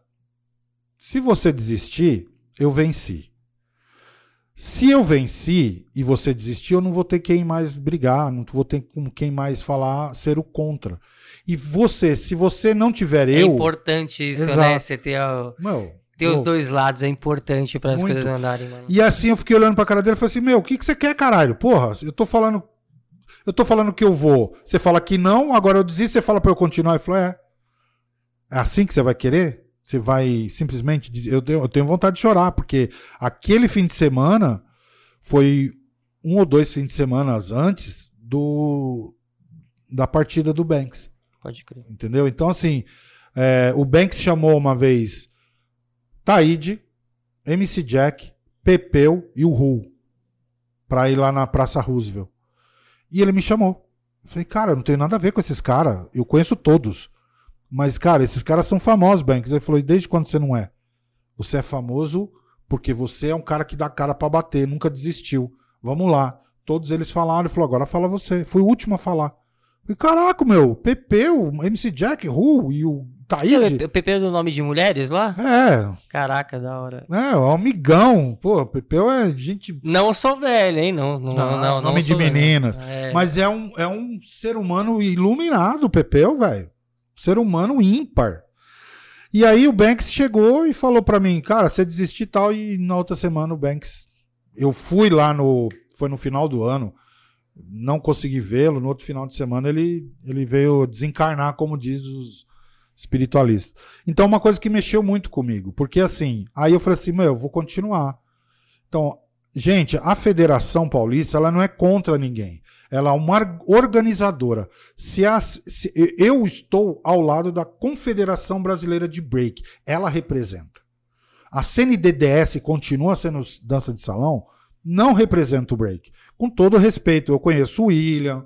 se você desistir, eu venci. Se eu venci e você desistir, eu não vou ter quem mais brigar, não vou ter com quem mais falar ser o contra. E você, se você não tiver é eu. É importante isso, né? Exato. né? Você ter, a, meu, ter os dois lados, é importante para as coisas andarem, mano. E assim eu fiquei olhando pra cara dele e falei assim: Meu, o que, que você quer, caralho? Porra, eu tô falando. Eu tô falando que eu vou. Você fala que não, agora eu desisto, você fala pra eu continuar. Ele falou: É. É assim que você vai querer? Você vai simplesmente dizer. Eu tenho, eu tenho vontade de chorar, porque aquele fim de semana foi um ou dois fins de semana antes do da partida do Banks. Pode crer. Entendeu? Então, assim, é, o Banks chamou uma vez Taíde, MC Jack, Pepeu e o Ru pra ir lá na Praça Roosevelt. E ele me chamou. Eu falei, cara, eu não tenho nada a ver com esses caras. Eu conheço todos. Mas, cara, esses caras são famosos, Banks. Ele falou: e desde quando você não é? Você é famoso porque você é um cara que dá cara para bater, nunca desistiu. Vamos lá. Todos eles falaram, ele falou: agora fala você. Fui o último a falar. E caraca, meu, Pepe, o MC Jack, Ru e o Taíde. O Pepe é do nome de mulheres lá? É. Caraca, da hora. É, o amigão. Pô, Pepe é gente. Não sou velho, hein? Não, não, não. não nome não de meninas. É. Mas é um, é um ser humano iluminado, Pepeu, velho ser humano ímpar. E aí o Banks chegou e falou para mim, cara, você desistir tal. E na outra semana o Banks, eu fui lá no, foi no final do ano, não consegui vê-lo. No outro final de semana ele, ele veio desencarnar, como diz os espiritualistas. Então uma coisa que mexeu muito comigo, porque assim, aí eu falei assim, meu, eu vou continuar. Então, gente, a Federação Paulista, ela não é contra ninguém. Ela é uma organizadora. Se, a, se eu estou ao lado da Confederação Brasileira de Break, ela representa. A CNDDS continua sendo dança de salão, não representa o break. Com todo respeito, eu conheço o William,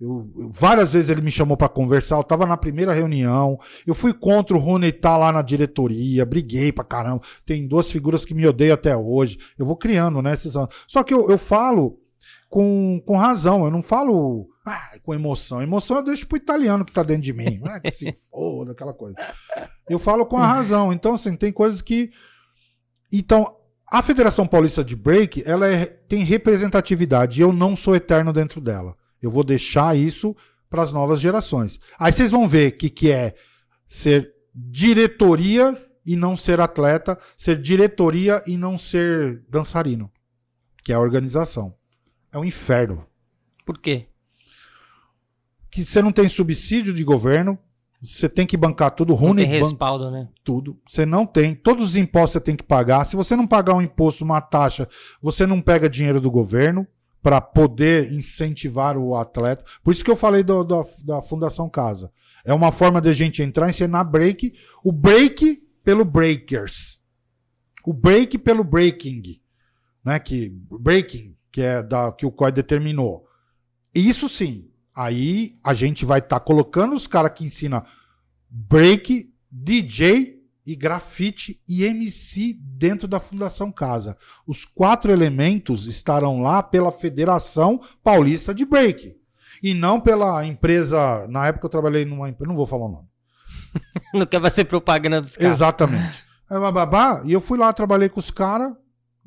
eu, eu, várias vezes ele me chamou para conversar, eu tava na primeira reunião, eu fui contra o Rony estar tá lá na diretoria, briguei pra caramba. Tem duas figuras que me odeiam até hoje. Eu vou criando, né, esses anos. Só que eu, eu falo com, com razão. Eu não falo ah, com emoção. Emoção eu deixo pro italiano que tá dentro de mim. Ah, que se foda, aquela coisa. Eu falo com a razão. Então, assim, tem coisas que. Então, a Federação Paulista de Break, ela é, tem representatividade. E eu não sou eterno dentro dela. Eu vou deixar isso para as novas gerações. Aí vocês vão ver o que, que é ser diretoria e não ser atleta, ser diretoria e não ser dançarino, que é a organização é um inferno. Por quê? Que você não tem subsídio de governo, você tem que bancar tudo, ruim. Não tem respaldo, ban... né? Tudo. Você não tem. Todos os impostos você tem que pagar. Se você não pagar um imposto, uma taxa, você não pega dinheiro do governo para poder incentivar o atleta. Por isso que eu falei do, do, da Fundação Casa. É uma forma de a gente entrar e ensinar break. O break pelo breakers. O break pelo breaking. Né? Que, breaking que é da que o COI determinou. Isso sim. Aí a gente vai estar tá colocando os caras que ensina break, DJ e grafite e MC dentro da Fundação Casa. Os quatro elementos estarão lá pela Federação Paulista de Break. E não pela empresa. Na época eu trabalhei numa empresa. Não vou falar o nome. não quer ser propaganda dos caras. Exatamente. É babá, e eu fui lá, trabalhei com os caras.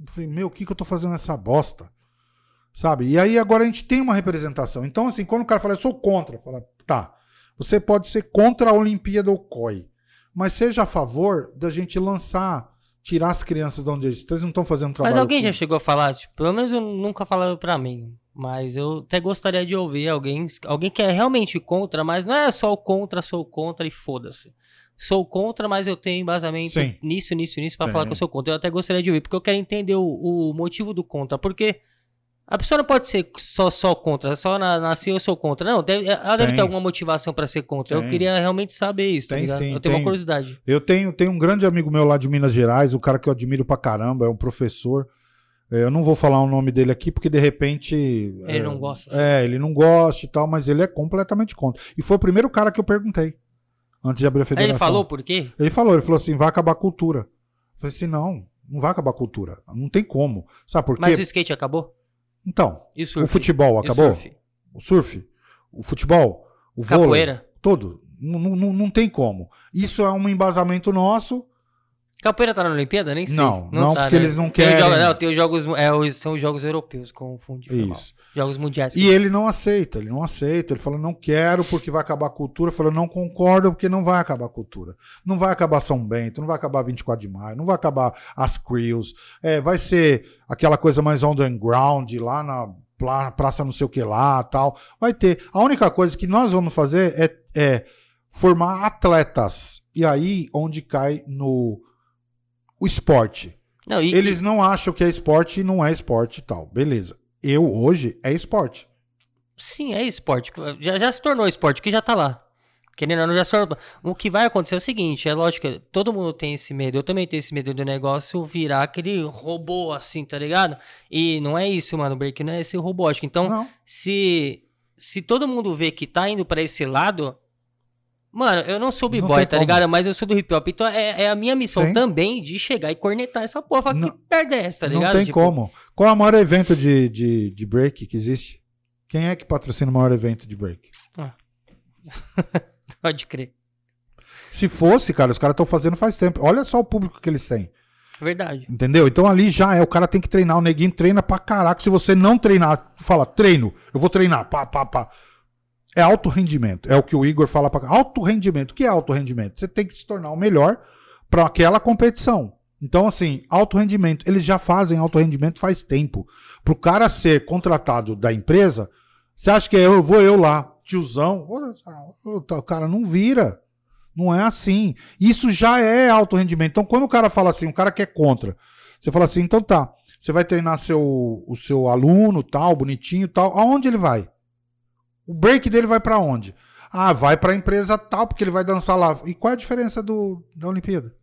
Falei, meu, o que, que eu tô fazendo nessa bosta? Sabe? E aí agora a gente tem uma representação. Então, assim, quando o cara fala, eu sou contra, fala, tá. Você pode ser contra a Olimpíada ou COI, mas seja a favor da gente lançar, tirar as crianças de onde eles estão. Eles não estão fazendo trabalho. Mas alguém já chegou a falar, tipo, pelo menos eu nunca falaram para mim. Mas eu até gostaria de ouvir alguém, alguém que é realmente contra, mas não é só o contra, sou contra e foda-se. Sou contra, mas eu tenho embasamento Sim. nisso, nisso, nisso para falar que eu sou contra. Eu até gostaria de ouvir, porque eu quero entender o, o motivo do contra. Porque A pessoa não pode ser só, só contra, só na, nasceu eu sou contra. Não, deve, ela deve Tem. ter alguma motivação pra ser contra. Eu Tem. queria realmente saber isso, tá Tem ligado? sim, eu tenho uma curiosidade. Eu tenho, tenho um grande amigo meu lá de Minas Gerais, o cara que eu admiro pra caramba, é um professor. É, Eu não vou falar o nome dele aqui, porque de repente. Ele é, não gosta. É, ele não gosta e tal, mas ele é completamente contra. E foi o primeiro cara que eu perguntei. Antes de abrir a Aí federação. ele falou por quê? Ele falou, ele falou assim: vai acabar a cultura. Eu falei assim: não, não vai acabar a cultura. Não tem como. Sabe por quê? Mas o skate acabou? Então, o futebol acabou? surf? O surf, o futebol, o vôlei, Capoeira? todo. Não, não, não tem como. Isso é um embasamento nosso. Capoeira tá na Olimpíada? Nem sei. Não, não, tá, porque eles não Tem querem. jogos- não, tem os jogos. É, são os jogos europeus, confundi. foi mal. Isso. Jogos mundiais. E ele não aceita, ele não aceita. Ele fala, não quero porque vai acabar a cultura. Eu falo, não concordo porque não vai acabar a cultura. Não vai acabar São Bento, não vai acabar 24 de maio, não vai acabar as Crews. É, vai ser aquela coisa mais underground lá na praça não sei o que lá tal. Vai ter. A única coisa que nós vamos fazer é, é formar atletas. E aí onde cai no o esporte. Não, e, Eles não acham que é esporte e não é esporte e tal. Beleza. Eu hoje é esporte. Sim, é esporte. Já, já se tornou esporte, que já tá lá. Querendo ou não, já se tornou. O que vai acontecer é o seguinte: é lógico que todo mundo tem esse medo. Eu também tenho esse medo do negócio virar aquele robô assim, tá ligado? E não é isso, mano. O break não é esse robótico. Então, não. se, se todo mundo vê que tá indo pra esse lado. Mano, eu não sou b-boy, tá como. ligado? Mas eu sou do hip hop. Então é, é a minha missão Sim. também de chegar e cornetar essa porra. Falar, Não- que merda é essa, tá ligado? não tem Tipo, como. Qual é o maior evento de, de, de break que existe? Quem é que patrocina o maior evento de break? Pode crer. Se fosse, cara, os caras estão fazendo faz tempo. Olha só o público que eles têm. Verdade. Entendeu? Então ali já é, o cara tem que treinar, o neguinho treina pra caraca. Se você não treinar, fala, treino, eu vou treinar, pá, pá, pá. É alto rendimento. É o que o Igor fala pra Alto rendimento. O que é alto rendimento? Você tem que se tornar o melhor pra aquela competição. Então, assim, alto rendimento. Eles já fazem alto rendimento faz tempo. Pro cara ser contratado da empresa, você acha que é eu vou eu lá, tiozão? O cara não vira. Não é assim. Isso já é alto rendimento. Então, quando o cara fala assim, o cara que é contra, você fala assim, então tá, você vai treinar seu, o seu aluno, tal, bonitinho, tal. Aonde ele vai? O break dele vai pra onde? Ah, vai pra empresa tal, porque ele vai dançar lá. E qual é a diferença do, da Olimpíada?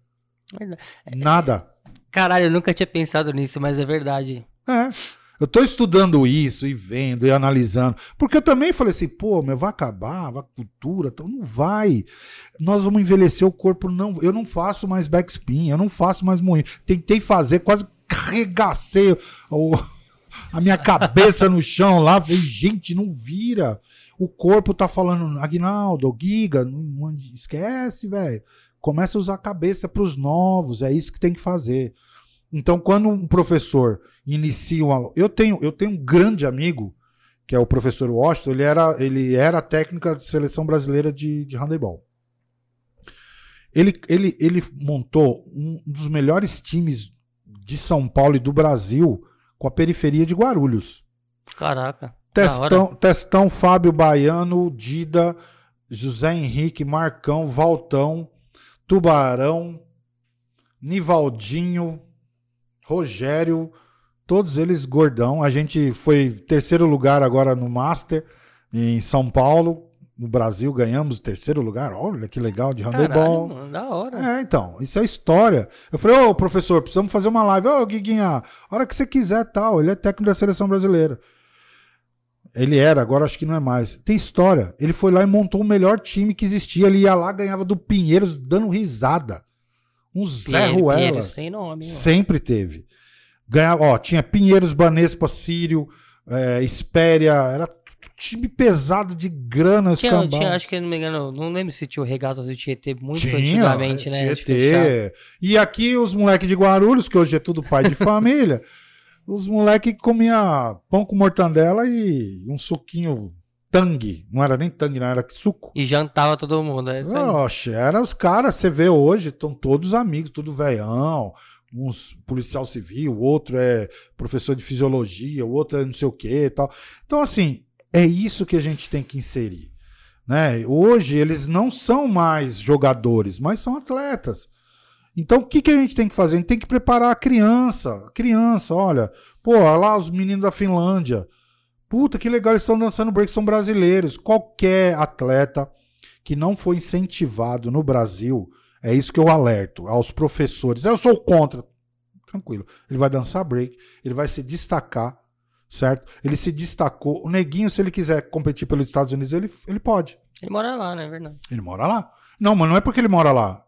Verdade. Nada. Caralho, eu nunca tinha pensado nisso, mas é verdade. É. Eu tô estudando isso e vendo e analisando. Porque eu também falei assim, pô, meu, vai acabar, vai cultura, então não vai. Nós vamos envelhecer o corpo, não. Eu não faço mais backspin, eu não faço mais moinho. Tentei fazer, quase carregacei o- a minha cabeça no chão lá. Falei, gente, não vira. O corpo tá falando, Agnaldo, Giga, não, não- esquece, velho. Começa a usar a cabeça pros novos, é isso que tem que fazer. Então, quando um professor inicia um aluno. Eu tenho, eu tenho um grande amigo, que é o professor Washington, ele era, ele era técnica de seleção brasileira de, de handebol. Ele, ele, ele montou um dos melhores times de São Paulo e do Brasil com a periferia de Guarulhos. Caraca. Testão, Testão, Fábio Baiano, Dida, José Henrique, Marcão, Valtão, Tubarão, Nivaldinho, Rogério, todos eles gordão. A gente foi terceiro lugar agora no Master em São Paulo, no Brasil, ganhamos o terceiro lugar. Olha que legal de handebol. Caralho, mano, da hora. É, então, isso é história. Eu falei, ô professor, precisamos fazer uma live. Ô, Guiguinha, a hora que você quiser, tal. Ele é técnico da seleção brasileira. Ele era, agora acho que não é mais. Tem história. Ele foi lá e montou o melhor time que existia. Ele ia lá, ganhava do Pinheiros, dando risada. Um Zé Pinheiro, Ruela. Pinheiro, sem nome, mano. Sempre teve. Ganhava, ó, tinha Pinheiros, Banespa, Sírio, é, Espéria. Era time pesado de grana, os Tinha, cambal. tinha, acho que, não me engano, não lembro se tinha o Regatas do Tietê muito Tinha, antigamente, né? Tietê. E aqui os moleques de Guarulhos, que hoje é tudo pai de família, os moleques comia pão com mortandela e um suquinho tangue. Não era nem tangue, não era suco. E jantava todo mundo. É isso aí. Oxe, era os caras, você vê hoje, estão todos amigos, tudo velhão. Uns policial civil, o outro é professor de fisiologia, o outro é não sei o que e tal. Então, assim, é isso que a gente tem que inserir. Né? Hoje eles não são mais jogadores, mas são atletas. Então, o que, que a gente tem que fazer? A gente tem que preparar a criança. A criança, olha. Pô, olha lá os meninos da Finlândia. Puta, que legal, eles estão dançando break, são brasileiros. Qualquer atleta que não foi incentivado no Brasil, é isso que eu alerto aos professores. Eu sou contra. Tranquilo. Ele vai dançar break, ele vai se destacar, certo? Ele se destacou. O Neguinho, se ele quiser competir pelos Estados Unidos, ele, ele pode. Ele mora lá, não é verdade? Ele mora lá. Não, mas não é porque ele mora lá.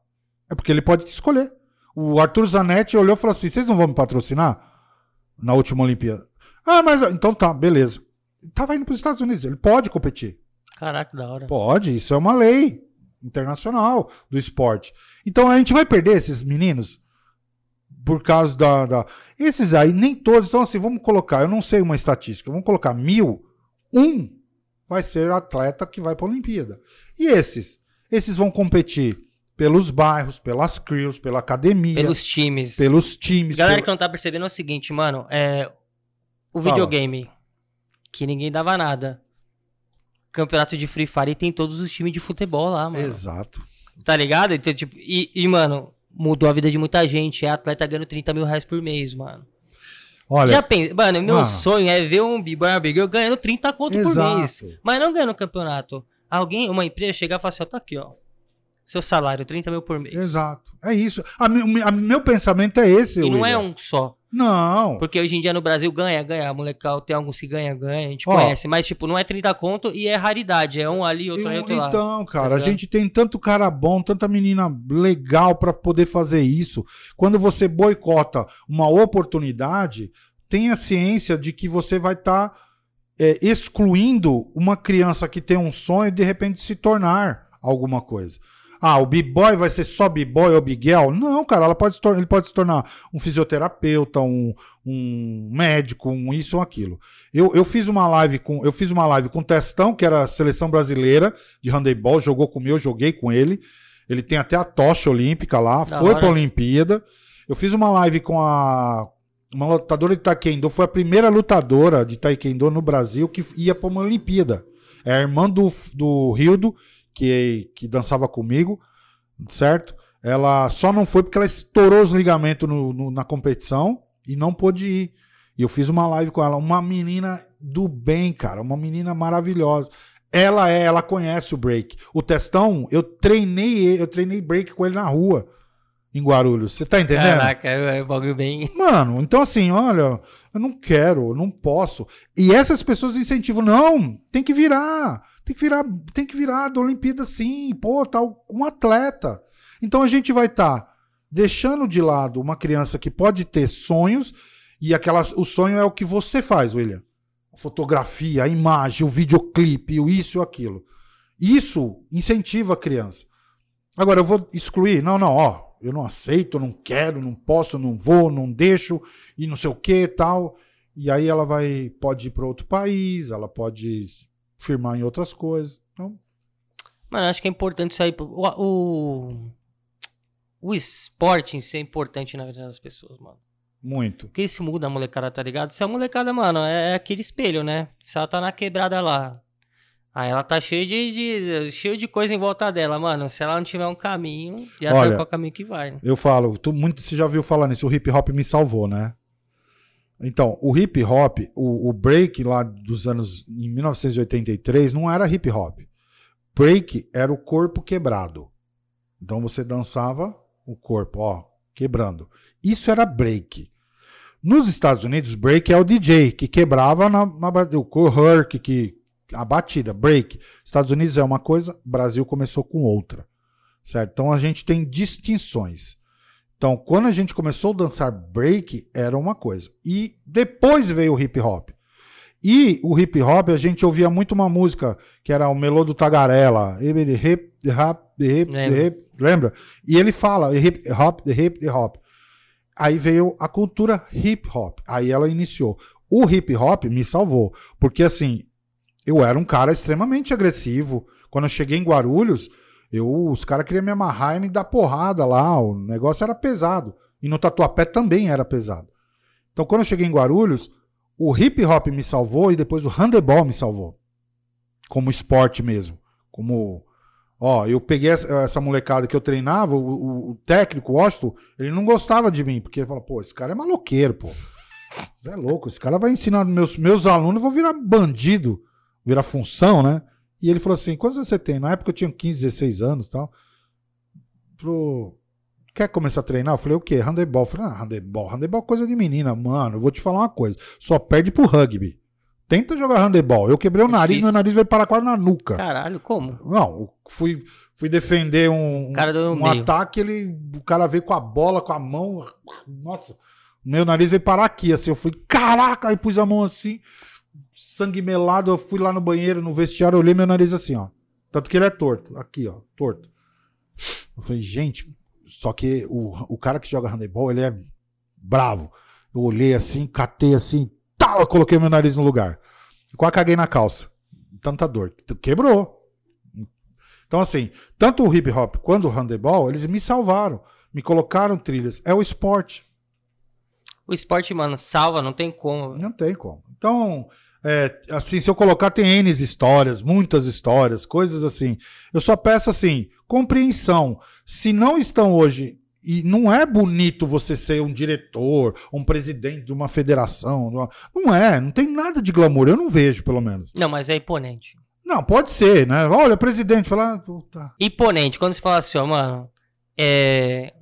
É porque ele pode escolher. O Arthur Zanetti olhou e falou assim: vocês não vão me patrocinar? Na última Olimpíada. Ah, mas então tá, beleza. Tava indo para os Estados Unidos, ele pode competir. Caraca, da hora. Pode, isso é uma lei internacional do esporte. Então a gente vai perder esses meninos por causa da, da. Esses aí, nem todos. Então, assim, vamos colocar, eu não sei uma estatística, vamos colocar mil, um vai ser atleta que vai para a Olimpíada. E esses? Esses vão competir pelos bairros, pelas crews, pela academia. Pelos times. Pelos times. Galera pela... que não tá percebendo é o seguinte, mano. É. O videogame. Que ninguém dava nada. Campeonato de Free Fire e tem todos os times de futebol lá, mano. Exato. Tá ligado? Então, tipo, e, e, mano, mudou a vida de muita gente. É atleta ganhando 30 mil reais por mês, mano. Olha, Já pensa, mano, meu mano. sonho é ver um Girl ganhando 30 conto Exato. por mês. Mas não ganhando campeonato. Alguém, uma empresa chegar e falar assim, ó, tá aqui, ó. Seu salário, 30 mil por mês. Exato. É isso. A, a, a meu pensamento é esse, E não William. é um só. Não. Porque hoje em dia no Brasil ganha, ganha. A molecal tem alguns que ganha, ganha. A gente Ó, conhece. Mas, tipo, não é 30 conto e é raridade. É um ali, outro eu, ali, outro lá. Então, cara, tá a gente tem tanto cara bom, tanta menina legal para poder fazer isso. Quando você boicota uma oportunidade, tenha ciência de que você vai estar tá, é, excluindo uma criança que tem um sonho de repente se tornar alguma coisa. Ah, o b-boy vai ser só b-boy ou biguel? Não, cara, ela pode ele pode se tornar um fisioterapeuta, um, um médico, um isso ou aquilo. Eu, eu fiz uma live com eu fiz uma live com o Testão, que era a seleção brasileira de handebol, jogou comigo, eu joguei com ele. Ele tem até a tocha olímpica lá, da foi para a Olimpíada. Eu fiz uma live com a uma lutadora de taekwondo, foi a primeira lutadora de taekwondo no Brasil que ia para uma Olimpíada. É a irmã do, do Rildo que, que dançava comigo, certo? Ela só não foi porque ela estourou os ligamentos no, no, na competição e não pôde ir. E eu fiz uma live com ela, uma menina do bem, cara, uma menina maravilhosa. Ela é, ela conhece o break. O testão, eu treinei, eu treinei break com ele na rua em Guarulhos. Você tá entendendo? Caraca, é um bagulho bem. Mano, então assim, olha, eu não quero, eu não posso. E essas pessoas incentivam, não, tem que virar. Tem que virar, tem que virar da Olimpíada sim, pô, tá um atleta. Então a gente vai estar tá deixando de lado uma criança que pode ter sonhos e aquela, o sonho é o que você faz, William. A fotografia, a imagem, o videoclipe, o isso e aquilo. Isso incentiva a criança. Agora eu vou excluir? Não, não, ó, eu não aceito, não quero, não posso, não vou, não deixo e não sei o que tal. E aí ela vai pode ir para outro país, ela pode firmar em outras coisas. Então... Mano, acho que é importante isso aí. O, o, o esporte em si é importante na vida das pessoas, mano. Muito. Porque isso muda a molecada, tá ligado? Se a molecada, mano, é, é aquele espelho, né? Se ela tá na quebrada lá, Aí ela tá cheia de, de, cheio de coisa em volta dela, mano. Se ela não tiver um caminho, já Olha, sabe qual caminho que vai. Né? Eu falo, tu, muito você já viu falar nisso, o hip hop me salvou, né? Então, o hip hop, o, o, break lá dos anos em 1983 não era hip hop. Break era o corpo quebrado. Então você dançava o corpo, ó, quebrando. Isso era break. Nos Estados Unidos, break é o DJ que quebrava na, na o herc, que a batida, break. Estados Unidos é uma coisa, Brasil começou com outra. Certo? Então a gente tem distinções. Então, quando a gente começou a dançar break, era uma coisa. E depois veio o hip hop. E o hip hop, a gente ouvia muito uma música que era o Melô do Tagarela. Hip, hop, hip, hip, lembra? E ele fala hip hop, hip hop. Aí veio a cultura hip hop. Aí ela iniciou. O hip hop me salvou. Porque assim, eu era um cara extremamente agressivo. Quando eu cheguei em Guarulhos, eu, os caras queriam me amarrar e me dar porrada lá. O negócio era pesado. E no Tatuapé também era pesado. Então, quando eu cheguei em Guarulhos, o hip hop me salvou e depois o handebol me salvou. Como esporte mesmo. Como Ó, eu peguei essa, molecada que eu treinava, o, o- técnico, o Washington, ele não gostava de mim, porque ele falou, pô, esse cara é maloqueiro, pô. Você é louco, esse cara vai ensinar meus, meus alunos, eu vou virar bandido, virar função, né? E ele falou assim, quantos anos você tem? Na época eu tinha 15, 16 anos e tal. Falou, quer começar a treinar? Eu falei, o quê? Handebol. Eu falei, ah, handebol, handebol é coisa de menina. Mano, eu vou te falar uma coisa, só perde pro rugby. Tenta jogar handebol. Eu quebrei o É nariz, difícil. meu nariz veio parar quase na nuca. Caralho, como? Não, fui, fui defender um, cara um meio. ataque, ele, o cara veio com a bola, com a mão. Nossa, meu nariz veio parar aqui, assim. Eu fui, caraca, aí pus a mão assim, sangue melado. Eu fui lá no banheiro, no vestiário, olhei meu nariz assim, ó. Tanto que ele é torto, aqui, ó, torto. Eu falei, gente, só que o, o cara que joga handebol, ele é bravo. Eu olhei assim, catei assim, tal, eu coloquei meu nariz no lugar. Quase caguei na calça. Tanta dor. Quebrou. Então, assim, tanto o hip hop quanto o handebol, eles me salvaram. Me colocaram trilhas. É o esporte. O esporte, mano, salva, não tem como. Não tem como. Então, é, assim, se eu colocar, tem N histórias, muitas histórias, coisas assim. Eu só peço, assim, compreensão. Se não estão hoje, e não é bonito você ser um diretor, um presidente de uma federação, de uma- não é, não tem nada de glamour, eu não vejo, pelo menos. Não, mas é imponente. Não, pode ser, né? Olha, presidente, falar, puta. Imponente, quando você fala assim, ó, mano, é.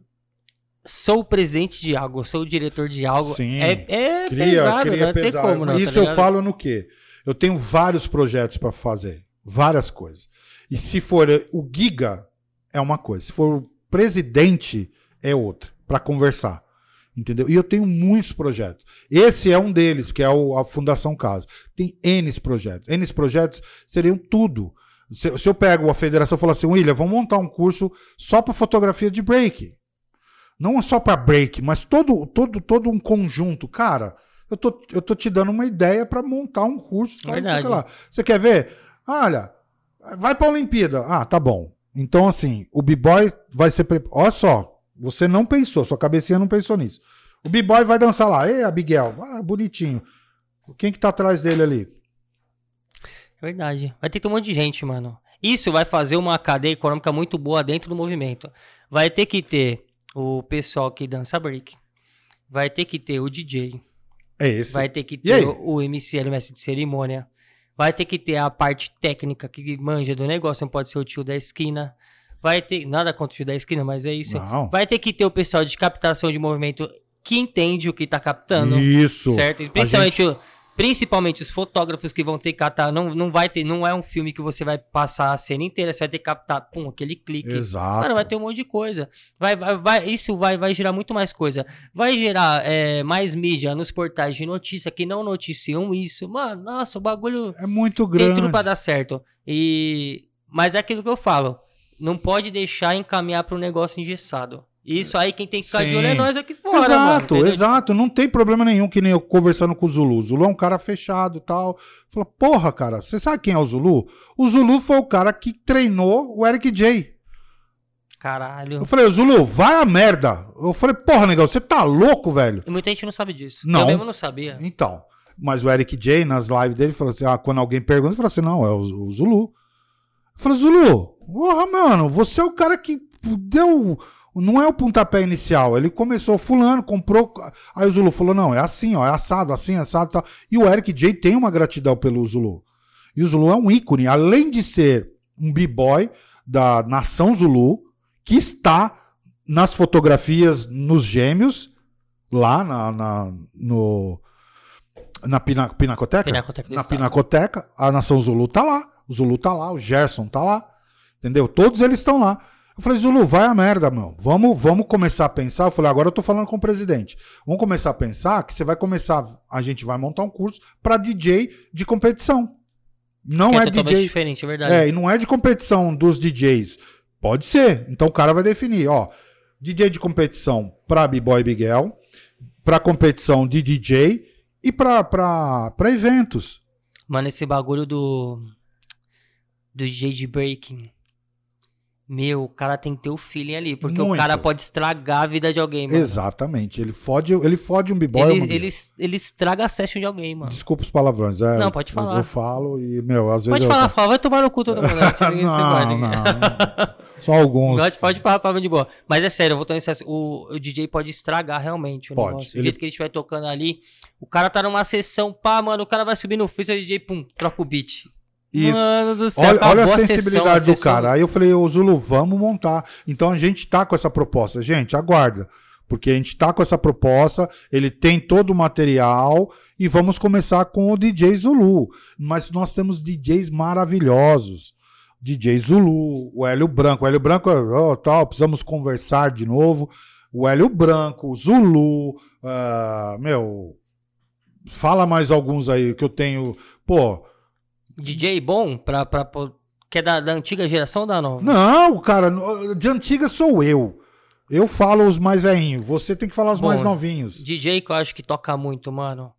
Sou o presidente de algo, sou o diretor de algo. Sim. É, é Cria, pesado, cria não tem pesado. como, não. tá Isso eu ligado? falo no quê? Eu tenho vários projetos para fazer, várias coisas. E se for eh, o Giga, é uma coisa. Se for o presidente, é outra, para conversar. Entendeu? E eu tenho muitos projetos. Esse é um deles, que é o- a Fundação Casa. Tem N projetos. N projetos seriam tudo. Se, se eu pego a federação e falo assim, William, vamos montar um curso só para fotografia de break. Não só para break, mas todo, todo, todo um conjunto. Cara, eu tô, eu tô te dando uma ideia para montar um curso. isso Verdade. lá. Você quer ver? Olha, vai pra Olimpíada. Ah, tá bom. Então, assim, o B-Boy vai ser. Pre... Olha só, você não pensou, sua cabecinha não pensou nisso. O B-Boy vai dançar lá. Ei, Abigail. Ah, bonitinho. Quem que tá atrás dele ali? É verdade. Vai ter que ter um monte de gente, mano. Isso vai fazer uma cadeia econômica muito boa dentro do movimento. Vai ter que ter o pessoal que dança break. Vai ter que ter o DJ. É esse. Vai ter que ter o, o MCL, o mestre de cerimônia. Vai ter que ter a parte técnica que manja do negócio. Não pode ser o tio da esquina. Vai ter. Nada contra o tio da esquina, mas é isso. Não. Vai ter que ter o pessoal de captação de movimento que entende o que tá captando. Isso. Certo? Principalmente, o- principalmente os fotógrafos que vão ter que captar. Não, não vai ter, não é um filme que você vai passar a cena inteira, você vai ter que captar, pum, aquele clique. Exato. Mano, vai ter um monte de coisa. Vai, vai, vai- isso vai, vai gerar muito mais coisa. Vai gerar é, mais mídia nos portais de notícia que não noticiam isso. Mano, nossa, o bagulho É muito tem grande. tudo pra dar certo. E... Mas é aquilo que eu falo. Não pode deixar encaminhar para um negócio engessado. Isso aí, quem tem que ficar de Sim. olho é nós aqui fora, mano. exato, entendeu? exato. Não tem problema nenhum que nem eu conversando com o Zulu. O Zulu é um cara fechado e tal. Fala, porra, cara, você sabe quem é o Zulu? O Zulu foi o cara que treinou o Eric J. Caralho. Eu falei, Zulu, vai a merda. Eu falei, porra, negão, você tá louco, velho? E muita gente não sabe disso. Não. Eu mesmo não sabia. Então, mas o Eric J, nas lives dele, falou assim: ah, quando alguém pergunta, ele falou assim: não, é o, o Zulu. Eu falei, Zulu, porra, mano, você é o cara que deu. Não é o pontapé inicial. Ele começou fulano, comprou. Aí o Zulu falou: não, é assim, ó, é assado, assim, assado e tal. E o Eric J tem uma gratidão pelo Zulu. E o Zulu é um ícone, além de ser um b-boy da nação Zulu, que está nas fotografias nos gêmeos, lá na, na- no, na pina, Pinacoteca? Pinacoteca na Estado. Pinacoteca, a nação Zulu tá lá. O Zulu tá lá, o Gerson tá lá. Entendeu? Todos eles estão lá. Eu falei, Zulu, vai a merda, meu. Vamos, vamos começar a pensar. Eu falei, agora eu tô falando com o presidente. Vamos começar a pensar que você vai começar. A gente vai montar um curso para DJ de competição. Não é, totalmente DJ. diferente, é verdade. É, e não é de competição dos DJs. Pode ser. Então o cara vai definir, ó. DJ de competição pra B-Boy Bigel, pra competição de DJ e pra, pra, pra eventos. Mano, esse bagulho do. Do DJ de breaking. Meu, o cara tem que ter o feeling ali, porque o Muito. cara pode estragar a vida de alguém, mano. Exatamente. Ele fode, ele fode um b-boy. Ele, ele, ele estraga a session de alguém, mano. Desculpa os palavrões. É, Não, pode eu- falar. Eu, falo e, meu, às vezes. Pode eu- falar, fala, vai tomar no cu todo mundo. né? Não, aqui. não. Só alguns. Pode, pode falar mim de boa. Mas é sério, eu vou nesse assunto. O, o DJ pode estragar realmente o Pode. negócio. Ele- O jeito que ele estiver tocando ali. O cara tá numa sessão, pá, mano, o cara vai subir no freestyle, o DJ, pum, troca o beat. Isso. Mano do céu, Olha, olha a sensibilidade a do sessão- cara. Aí eu falei, ô Zulu, vamos montar. Então a gente tá com essa proposta. Gente, aguarda. Porque a gente tá com essa proposta, ele tem todo o material e vamos começar com o DJ Zulu. Mas nós temos DJs maravilhosos. DJ Zulu, o Hélio Branco. O Hélio Branco, ó, tal, precisamos conversar de novo. O Hélio Branco, o Zulu, ah, meu. Fala mais alguns aí que eu tenho. Pô, DJ bom pra. pra, pra que é da, da antiga geração ou da nova? Não, cara, de antiga sou eu. Eu falo os mais velhinhos. Você tem que falar os Bom, mais novinhos. DJ que eu acho que toca muito, mano.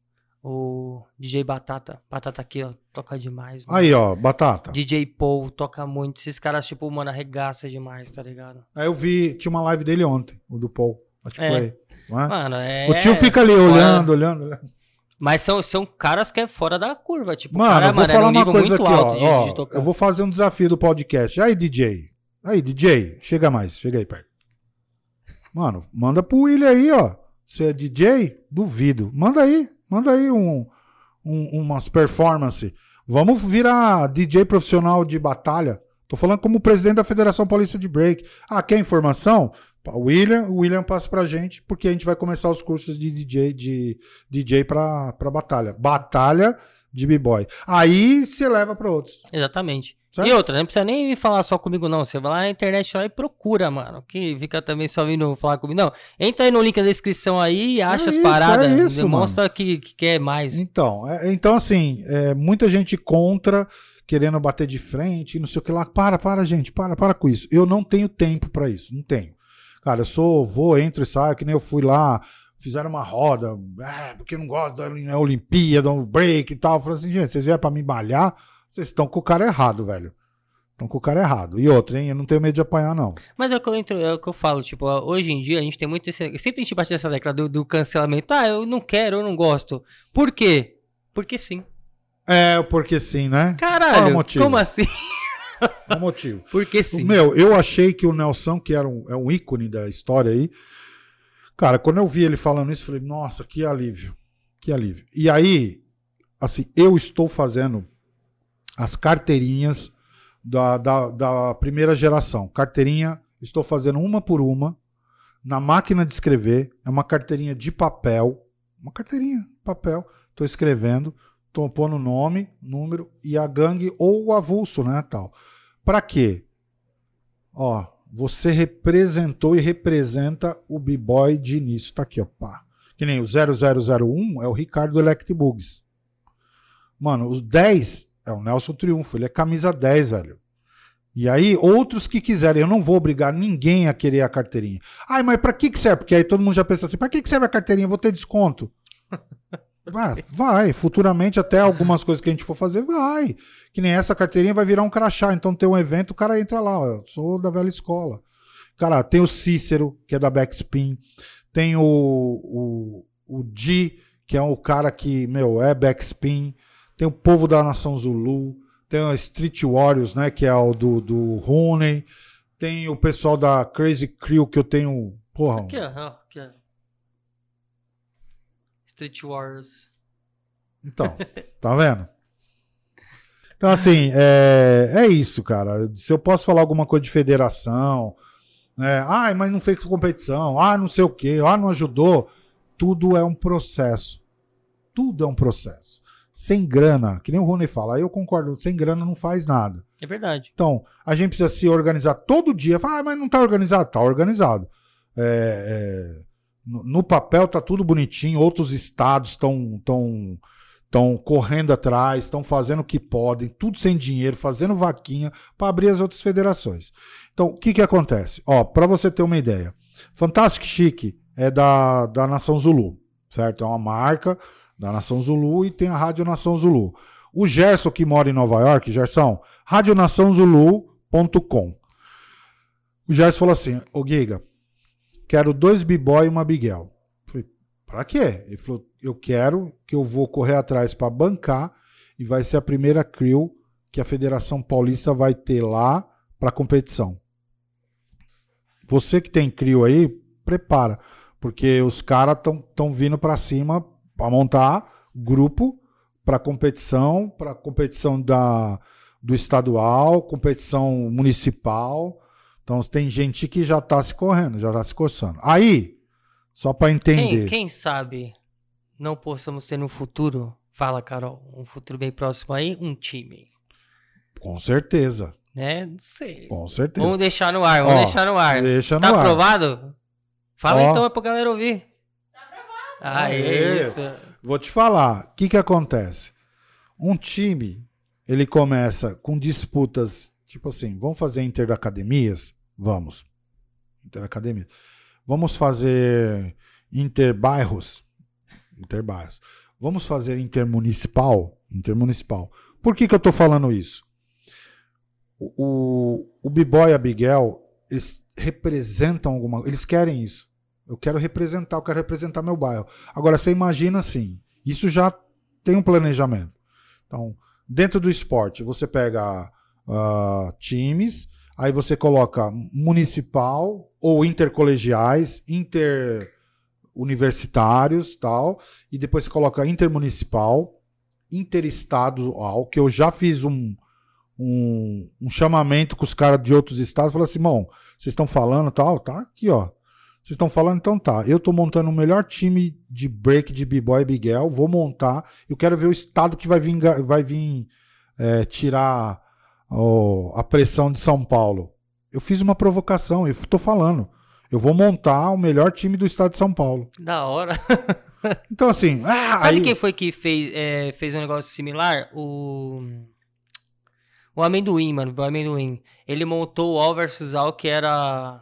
O DJ Batata. Batata aqui, ó. Toca demais. mano. Aí, ó, Batata. DJ Paul toca muito. Esses caras, tipo, mano, arregaça demais, tá ligado? Aí eu vi, tinha uma live dele ontem, o do Paul. Acho que É. foi. não é? Mano, é. o tio fica ali olhando, olhando, olhando. Mas são, são caras que é fora da curva. Tipo, Mano, cara, eu vou mano, é falar num uma nível coisa aqui, ó. de, ó, de. Eu vou fazer um desafio do podcast. Aí, DJ. Aí, DJ. Chega mais, chega aí perto. Mano, manda pro William aí, ó. Você é DJ? Duvido. Manda aí. Manda aí um, um- umas performances. Vamos virar DJ profissional de batalha. Tô falando como presidente da Federação Paulista de Break. Ah, quer informação? Pa- William, o William passa pra gente, porque a gente vai começar os cursos de DJ, de DJ pra, pra batalha. Batalha de b-boy. Aí você leva pra outros. Exatamente. Certo? E outra, não precisa nem falar só comigo, não. Você vai lá na internet lá e procura, mano. Que fica também só vindo falar comigo. Não, entra aí no link da descrição aí e acha É as isso, paradas. é isso, demonstra que, que quer mais. Então, é- então assim, é, muita gente contra, querendo bater de frente, não sei o que lá. Para, para, gente, para, para com isso. Eu não tenho tempo pra isso, não tenho. Cara, eu sou, vou, entro e saio, que nem eu fui lá, fizeram uma roda, é, porque não gosto da Olim- Olimpíada, um break e tal. Eu falei assim, gente, vocês vieram pra me balhar, vocês estão com o cara errado, velho. Estão com o cara errado. E outra, hein, eu não tenho medo de apanhar, não. Mas é o que eu, entro, é o que eu falo, tipo, hoje em dia a gente tem muito esse. Sempre a gente bate nessa tecla do, do cancelamento. Ah, eu não quero, eu não gosto. Por quê? Porque sim. É, porque sim, né? É Caralho, como assim? O motivo. Porque sim. Meu, eu achei que o Nelson, que era um, é um ícone da história aí, cara, quando eu vi ele falando isso, eu falei, nossa, que alívio, que alívio. E aí, assim, eu estou fazendo as carteirinhas da, da, da primeira geração. Carteirinha, estou fazendo uma por uma, na máquina de escrever, é uma carteirinha de papel, uma carteirinha, papel, estou escrevendo, estou pondo nome, número e a gangue ou o avulso, né, tal. Pra quê? Ó, você representou e representa o b-boy de início. Tá aqui, ó, pá. Que nem o 0001 é o Ricardo Elect Bugs. Mano, os 10 é o Nelson Triunfo, ele é camisa 10, velho. E aí, outros que quiserem, eu não vou obrigar ninguém a querer a carteirinha. Ai, mas pra que que serve? Porque aí todo mundo já pensa assim, pra que que serve a carteirinha? Eu vou ter desconto. Vai, vai. Futuramente, até algumas coisas que a gente for fazer, vai. Que nem essa carteirinha vai virar um crachá. Então tem um evento, o cara entra lá, ó, eu sou da velha escola. Cara, tem o Cícero, que é da Backspin. Tem o, o, o Di, que é o cara que, meu, é Backspin. Tem o povo da Nação Zulu. Tem o Street Warriors, né, que é o do, do Rooney. Tem o pessoal da Crazy Crew, que eu tenho, porra, Aqui, ó. Aqui, ó. Street Wars. Então, tá vendo? Então, assim, é, é isso, cara. Se eu posso falar alguma coisa de federação, né? Ai, mas não fez competição, ah, não sei o quê, ah, não ajudou. Tudo é um processo. Tudo é um processo. Sem grana, que nem o Rony fala, aí eu concordo, sem grana não faz nada. É verdade. Então, a gente precisa se organizar todo dia. Ah, mas não tá organizado. Tá organizado. É, é, no, no papel tá tudo bonitinho. Outros estados estão tão, tão correndo atrás, estão fazendo o que podem, tudo sem dinheiro, fazendo vaquinha para abrir as outras federações. Então, o que que acontece? Ó, para você ter uma ideia, Fantastic Chic é da, da Nação Zulu, certo? É uma marca da Nação Zulu e tem a Rádio Nação Zulu. O Gerson, que mora em Nova York, Gerson, radionaçãozulu.com. O Gerson falou assim: Ô Giga, quero dois b-boy e uma Biguel. Pra quê? Ele falou: eu quero que eu vou correr atrás para bancar e vai ser a primeira crew que a Federação Paulista vai ter lá para competição. Você que tem crew aí, prepara, porque os caras estão vindo para cima para montar grupo para competição, para competição da, do estadual, competição municipal. Então tem gente que já está se correndo, já está se coçando. Aí, só para entender. Quem, quem, sabe não possamos ter no futuro, fala Carol, um futuro bem próximo aí, um time. Com certeza. Né? Não sei. Com certeza. Vamos deixar no ar, vamos Ó, deixar no ar. Deixa tá no ar. aprovado? Fala Ó. então é pra galera ouvir. Tá aprovado. Ah, é isso. Vou te falar, o que que acontece? Um time, ele começa com disputas, tipo assim, vamos fazer interacademias? Vamos. Interacademias. Vamos fazer interbairros? Interbairros. Vamos fazer intermunicipal? Intermunicipal. Por que que eu tô falando isso? O, o, o B-Boy e a Bigel, eles representam alguma Eles querem isso. Eu quero representar, eu quero representar meu bairro. Agora, você imagina assim, isso já tem um planejamento. Então, dentro do esporte, você pega uh, times, aí você coloca municipal ou intercolegiais, interuniversitários, tal, e depois você coloca intermunicipal, interestadual, que eu já fiz um, um, um chamamento com os caras de outros estados, falei assim, bom, vocês estão falando tal, tá aqui, ó. Vocês estão falando, então tá. Eu tô montando o melhor time de break de B-Boy e. Vou montar. Eu quero ver o estado que vai vir, vai vir é, tirar oh, a pressão de São Paulo. Eu fiz uma provocação, eu tô falando. Eu vou montar o melhor time do estado de São Paulo. Da hora. então, assim. Ah, Sabe aí... quem foi que fez, é, fez um negócio similar? O. O amendoim, mano. O amendoim. Ele montou o All vs All, que era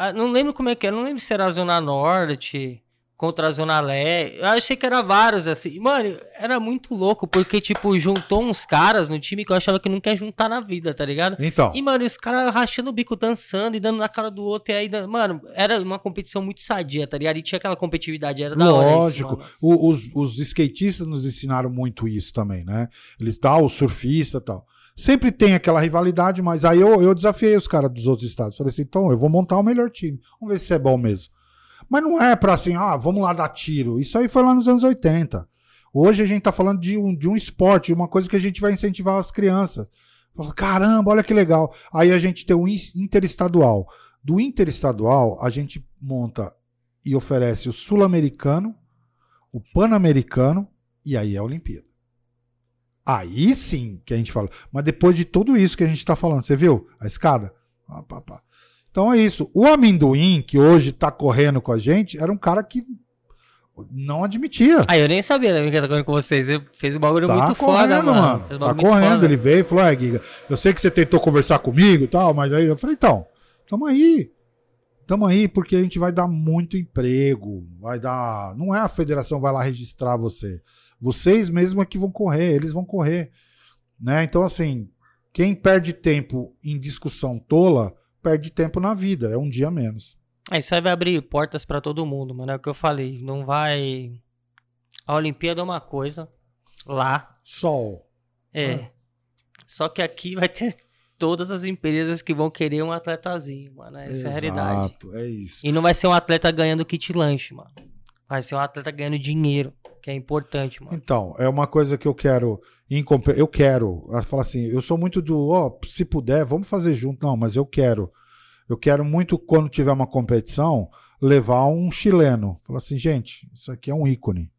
ah, não lembro como é que era, não lembro se era a Zona Norte contra a Zona Leste. Eu achei que era vários, assim. Mano, era muito louco, porque, tipo, juntou uns caras no time que eu achava que não quer juntar na vida, tá ligado? Então. E, mano, os caras rachando o bico, dançando e dando na cara do outro. E aí, mano, era uma competição muito sadia, tá ligado? E tinha aquela competitividade, era da hora. Lógico. Os, os skatistas nos ensinaram muito isso também, né? Eles tal, o surfista e tal. Sempre tem aquela rivalidade, mas aí eu, eu desafiei os caras dos outros estados. Falei assim, então eu vou montar o melhor time. Vamos ver se é bom mesmo. Mas não é pra assim, ah, vamos lá dar tiro. Isso aí foi lá nos anos 80. Hoje a gente tá falando de um, de um esporte, de uma coisa que a gente vai incentivar as crianças. Caramba, olha que legal. Aí a gente tem o interestadual. Do interestadual, a gente monta e oferece o sul-americano, o pan-americano e aí é a Olimpíada. Aí sim que a gente fala. Mas depois de tudo isso que a gente está falando, você viu a escada? Ah, pá, pá. Então é isso. O amendoim, que hoje está correndo com a gente, era um cara que não admitia. Ah, eu nem sabia né, que tá correndo com vocês. Você fez um bagulho tá muito correndo, foda, mano. mano. Um tá correndo, foda. ele veio e falou: é, Giga, eu sei que você tentou conversar comigo e tal, mas aí eu falei, então, tamo aí. Tamo aí porque a gente vai dar muito emprego. Vai dar. Não é a federação vai lá registrar você. Vocês mesmo é que vão correr, eles vão correr. Né? Então, assim, quem perde tempo em discussão tola, perde tempo na vida, é um dia menos. É, isso aí vai abrir portas para todo mundo, mano. É o que eu falei. Não vai. A Olimpíada é uma coisa. Lá. Sol. É. Ah. Só que aqui vai ter todas as empresas que vão querer um atletazinho, mano. Essa Exato, é a realidade. Exato, é isso. E não vai ser um atleta ganhando kit lanche, mano. Vai ser um atleta ganhando dinheiro que é importante, mano. Então, é uma coisa que eu quero. Eu quero. Falar assim, eu sou muito do, ó, oh, se puder, vamos fazer junto. Não, mas eu quero. Eu quero muito, quando tiver uma competição, levar um chileno. Falar assim, gente, isso aqui é um ícone.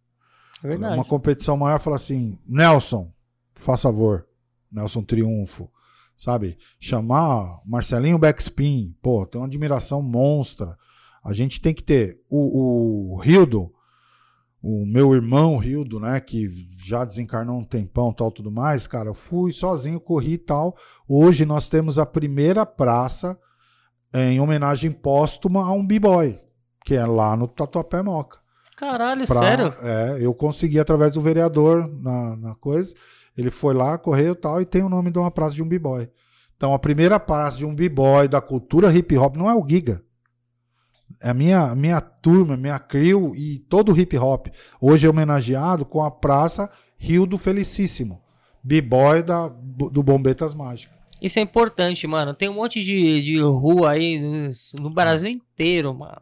É verdade. Uma competição maior, falar assim, Nelson, faz favor. Nelson Triunfo. Sabe? Chamar Marcelinho Backspin. Pô, tem uma admiração monstra. A gente tem que ter. O, o Hildo o meu irmão Rildo, né, que já desencarnou um tempão, tal, tudo mais, cara, eu fui sozinho, corri e tal. Hoje nós temos a primeira praça em homenagem póstuma a um b-boy, que é lá no Tatuapé Moca. Caralho, pra, sério? É, eu consegui através do vereador na, na coisa. Ele foi lá, correu e tal, e tem o nome de uma praça de um b-boy. Então a primeira praça de um b-boy da cultura hip hop não é o Giga. É a minha, minha turma, minha crew e todo o hip hop. Hoje é homenageado com a praça Rio do Felicíssimo. B-boy do Bombetas Mágicas. Isso é importante, mano. Tem um monte de, de rua aí no Brasil inteiro, mano.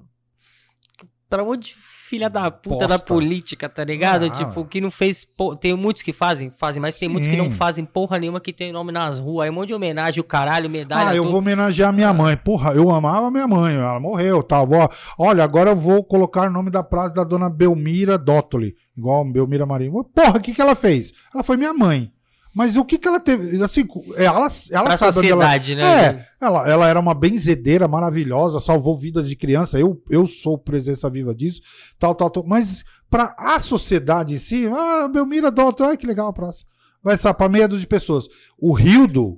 Pra um monte de filha da puta da política, tá ligado? Ah, tipo, que não fez. Tem muitos que fazem, fazem, mas sim. tem muitos que não fazem porra nenhuma que tem nome nas ruas. Aí um monte de homenagem, o caralho, medalha. Ah, eu tudo. vou homenagear minha mãe. Porra, eu amava minha mãe, ela morreu, tal. Tá? Olha, agora eu vou colocar o nome da praça da dona Belmira Dottoli, igual Belmira Marinho. Porra, o que, que ela fez? Ela foi minha mãe. Mas o que que ela teve? Assim, ela, ela pra sabe sociedade, ela, né? É, ela, ela era uma benzedeira maravilhosa, salvou vidas de criança. Eu, eu sou presença viva disso, tal, tal, tal. Mas para a sociedade em si, ah, Belmira Doutor, ai que legal a praça. Vai estar para meia dúzia de pessoas. O Rildo,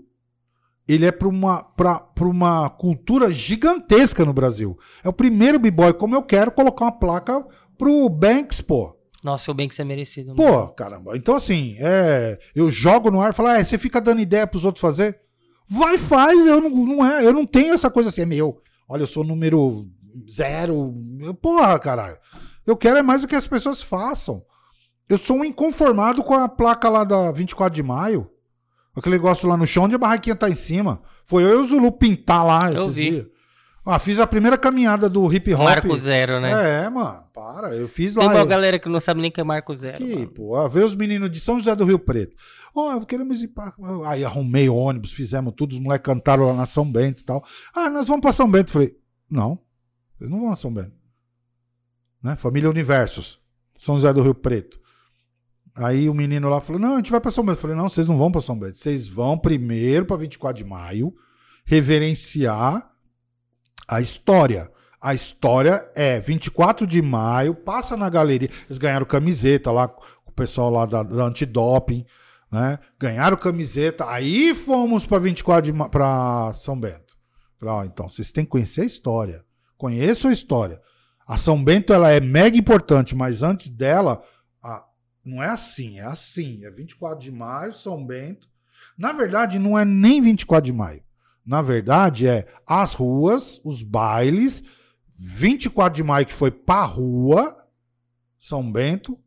ele é para uma, pra, pra uma cultura gigantesca no Brasil. É o primeiro b-boy, como eu quero colocar uma placa pro Banks, pô. Nossa, o bem que você é merecido. Mano. Pô, caramba. Então, assim, é, eu jogo no ar e falo, ah, você fica dando ideia pros outros fazer? Vai, faz. Eu não, não, é, eu não tenho essa coisa assim, é meu. Olha, eu sou número zero. Porra, caralho. Eu quero é mais o que as pessoas façam. Eu sou um inconformado com a placa lá da 24 de maio. Aquele negócio lá no chão onde a barraquinha tá em cima. Foi eu e o Zulu pintar lá eu esses vi. dias. Ah, fiz a primeira caminhada do hip hop. Marco Zero, né? É, mano, para. Eu fiz lá. Tem uma eu... galera que não sabe nem que é Marco Zero. Que, mano. pô, ver os meninos de São José do Rio Preto. Ó, oh, queremos ir pra. Aí arrumei ônibus, fizemos tudo, os moleques cantaram lá na São Bento e tal. Ah, nós vamos pra São Bento. Falei, não, vocês não vão a São Bento. Né? Família Universos, São José do Rio Preto. Aí o menino lá falou: não, a gente vai pra São Bento. Eu falei, não, vocês não vão pra São Bento. Vocês vão primeiro pra 24 de maio, reverenciar a história. A história é 24 de maio, passa na galeria. Eles ganharam camiseta lá, com o pessoal lá da, da antidoping, né? Ganharam camiseta. Aí fomos para 24 de para São Bento. Falei, então, vocês têm que conhecer a história. Conheçam a história. A São Bento ela é mega importante, mas antes dela, a, não é assim, é assim. É 24 de maio, São Bento. Na verdade, não é nem 24 de maio. Na verdade, é as ruas, os bailes, 24 de maio que foi pra rua, São Bento,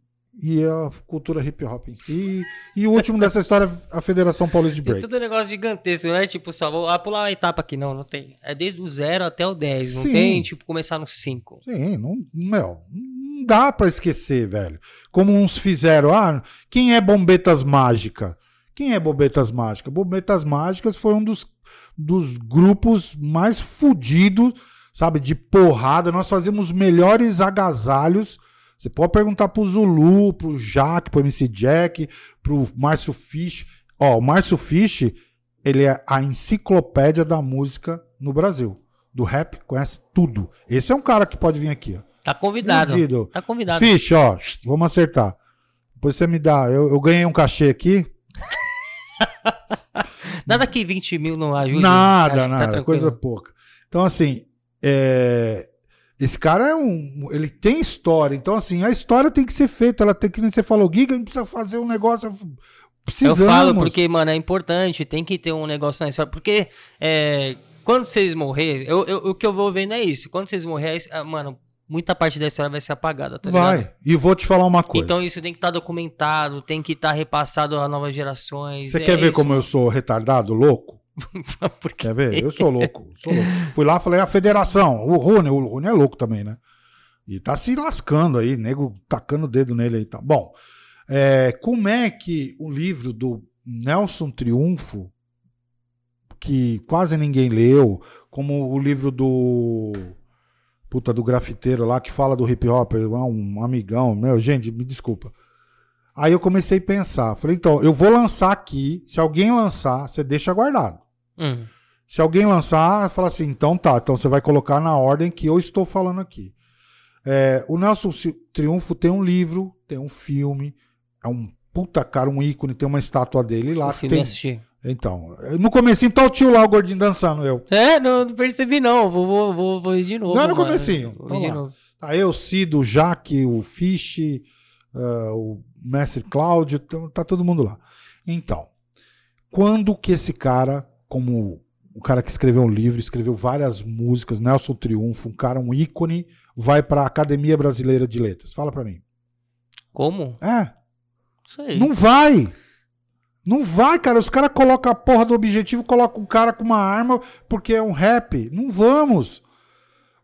e a cultura hip hop em si. E o último dessa história, a Federação Paulista de Break. Tem tudo um negócio gigantesco, não é tipo só vou pular uma etapa aqui, não, não tem. É desde o zero até o 10, não Sim. tem tipo começar no 5. Sim, não, meu, não dá pra esquecer, velho. Como uns fizeram, ah, quem é Bombetas Mágica? Quem é Bombetas Mágica? Bombetas Mágicas foi um dos dos grupos mais fudidos, sabe, de porrada. Nós fazíamos os melhores agasalhos. Você pode perguntar pro Zulu, pro Jack, pro MC Jack, pro Márcio Fish. Ó, o Márcio Fish, ele é a enciclopédia da música no Brasil. Do rap, conhece tudo. Esse é um cara que pode vir aqui, ó. Tá convidado. Tá convidado. Fish, ó, vamos acertar. Depois você me dá. Eu, eu ganhei um cachê aqui. Nada que 20 mil não ajude. Nada, tá nada. Tá coisa pouca. Então, assim, é... esse cara é um. Ele tem história. Então, assim, a história tem que ser feita. Ela tem que, você falou, Giga, a gente precisa fazer um negócio. Precisamos. Eu falo porque, mano, é importante, tem que ter um negócio na história. Porque é, quando vocês morrer, eu, eu, o que eu vou vendo é isso. Quando vocês morrer, é, mano, muita parte da história vai ser apagada, tá vai. Ligado? E vou te falar uma coisa. Então isso tem que estar tá documentado, tem que estar tá repassado a novas gerações. Você é quer ver isso. como eu sou retardado, louco? quer ver? Eu sou louco, sou louco. Fui lá, falei a federação, o Rune, o Rune é louco também, né? E tá se lascando aí, nego tacando o dedo nele aí, tá. Bom, é, como é que o livro do Nelson Triunfo, que quase ninguém leu, como o livro do puta do grafiteiro lá que fala do hip hop, um amigão, meu, gente, me desculpa. Aí eu comecei a pensar, falei, então, eu vou lançar aqui, se alguém lançar, você deixa guardado. Uhum. Se alguém lançar, fala assim, então tá, então você vai colocar na ordem que eu estou falando aqui. É, o Nelson Triunfo tem um livro, tem um filme, é um puta cara, um ícone, tem uma estátua dele lá. O filme tem... assisti. Então, no comecinho tá o tio lá, o gordinho dançando, eu. É, não, não percebi não, vou, vou, vou, vou ir de novo. Não, no mano. comecinho. Vou ir de novo. Tá eu, Cido, o Jaque, o Fish, uh, o Mestre Cláudio, tá todo mundo lá. Então, quando que esse cara, como um cara que escreveu um livro, escreveu várias músicas, Nelson Triunfo, um cara, um ícone, vai pra Academia Brasileira de Letras. Fala pra mim. Como? É, Sei. não vai. Não vai, cara. Os caras colocam a porra do objetivo, colocam um cara com uma arma porque é um rap. Não vamos.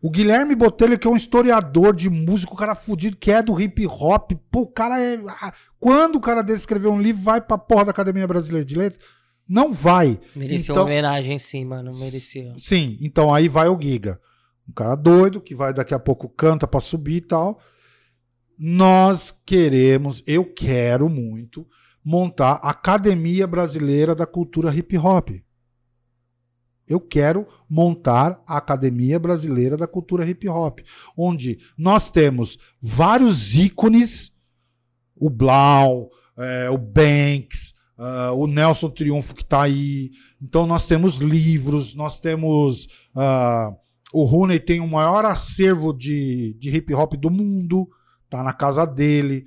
O Guilherme Botelho, que é um historiador de música, o cara fudido, que é do hip hop. Pô, o cara é. ah, Quando o cara desse escrever um livro, vai pra porra da Academia Brasileira de Letras? Não vai. Merecia Então- uma homenagem, sim, mano. Merecia. Sim, então aí vai o Giga. Um cara doido que vai daqui a pouco canta pra subir e tal. Nós queremos, eu quero muito montar a Academia Brasileira da Cultura Hip Hop. Eu quero montar a Academia Brasileira da Cultura Hip Hop, onde nós temos vários ícones, o Blau, eh, o Banks, ah, o Nelson Triunfo que está aí. Então nós temos livros, nós temos ah, o Rooney tem o maior acervo de, de hip hop do mundo, tá na casa dele.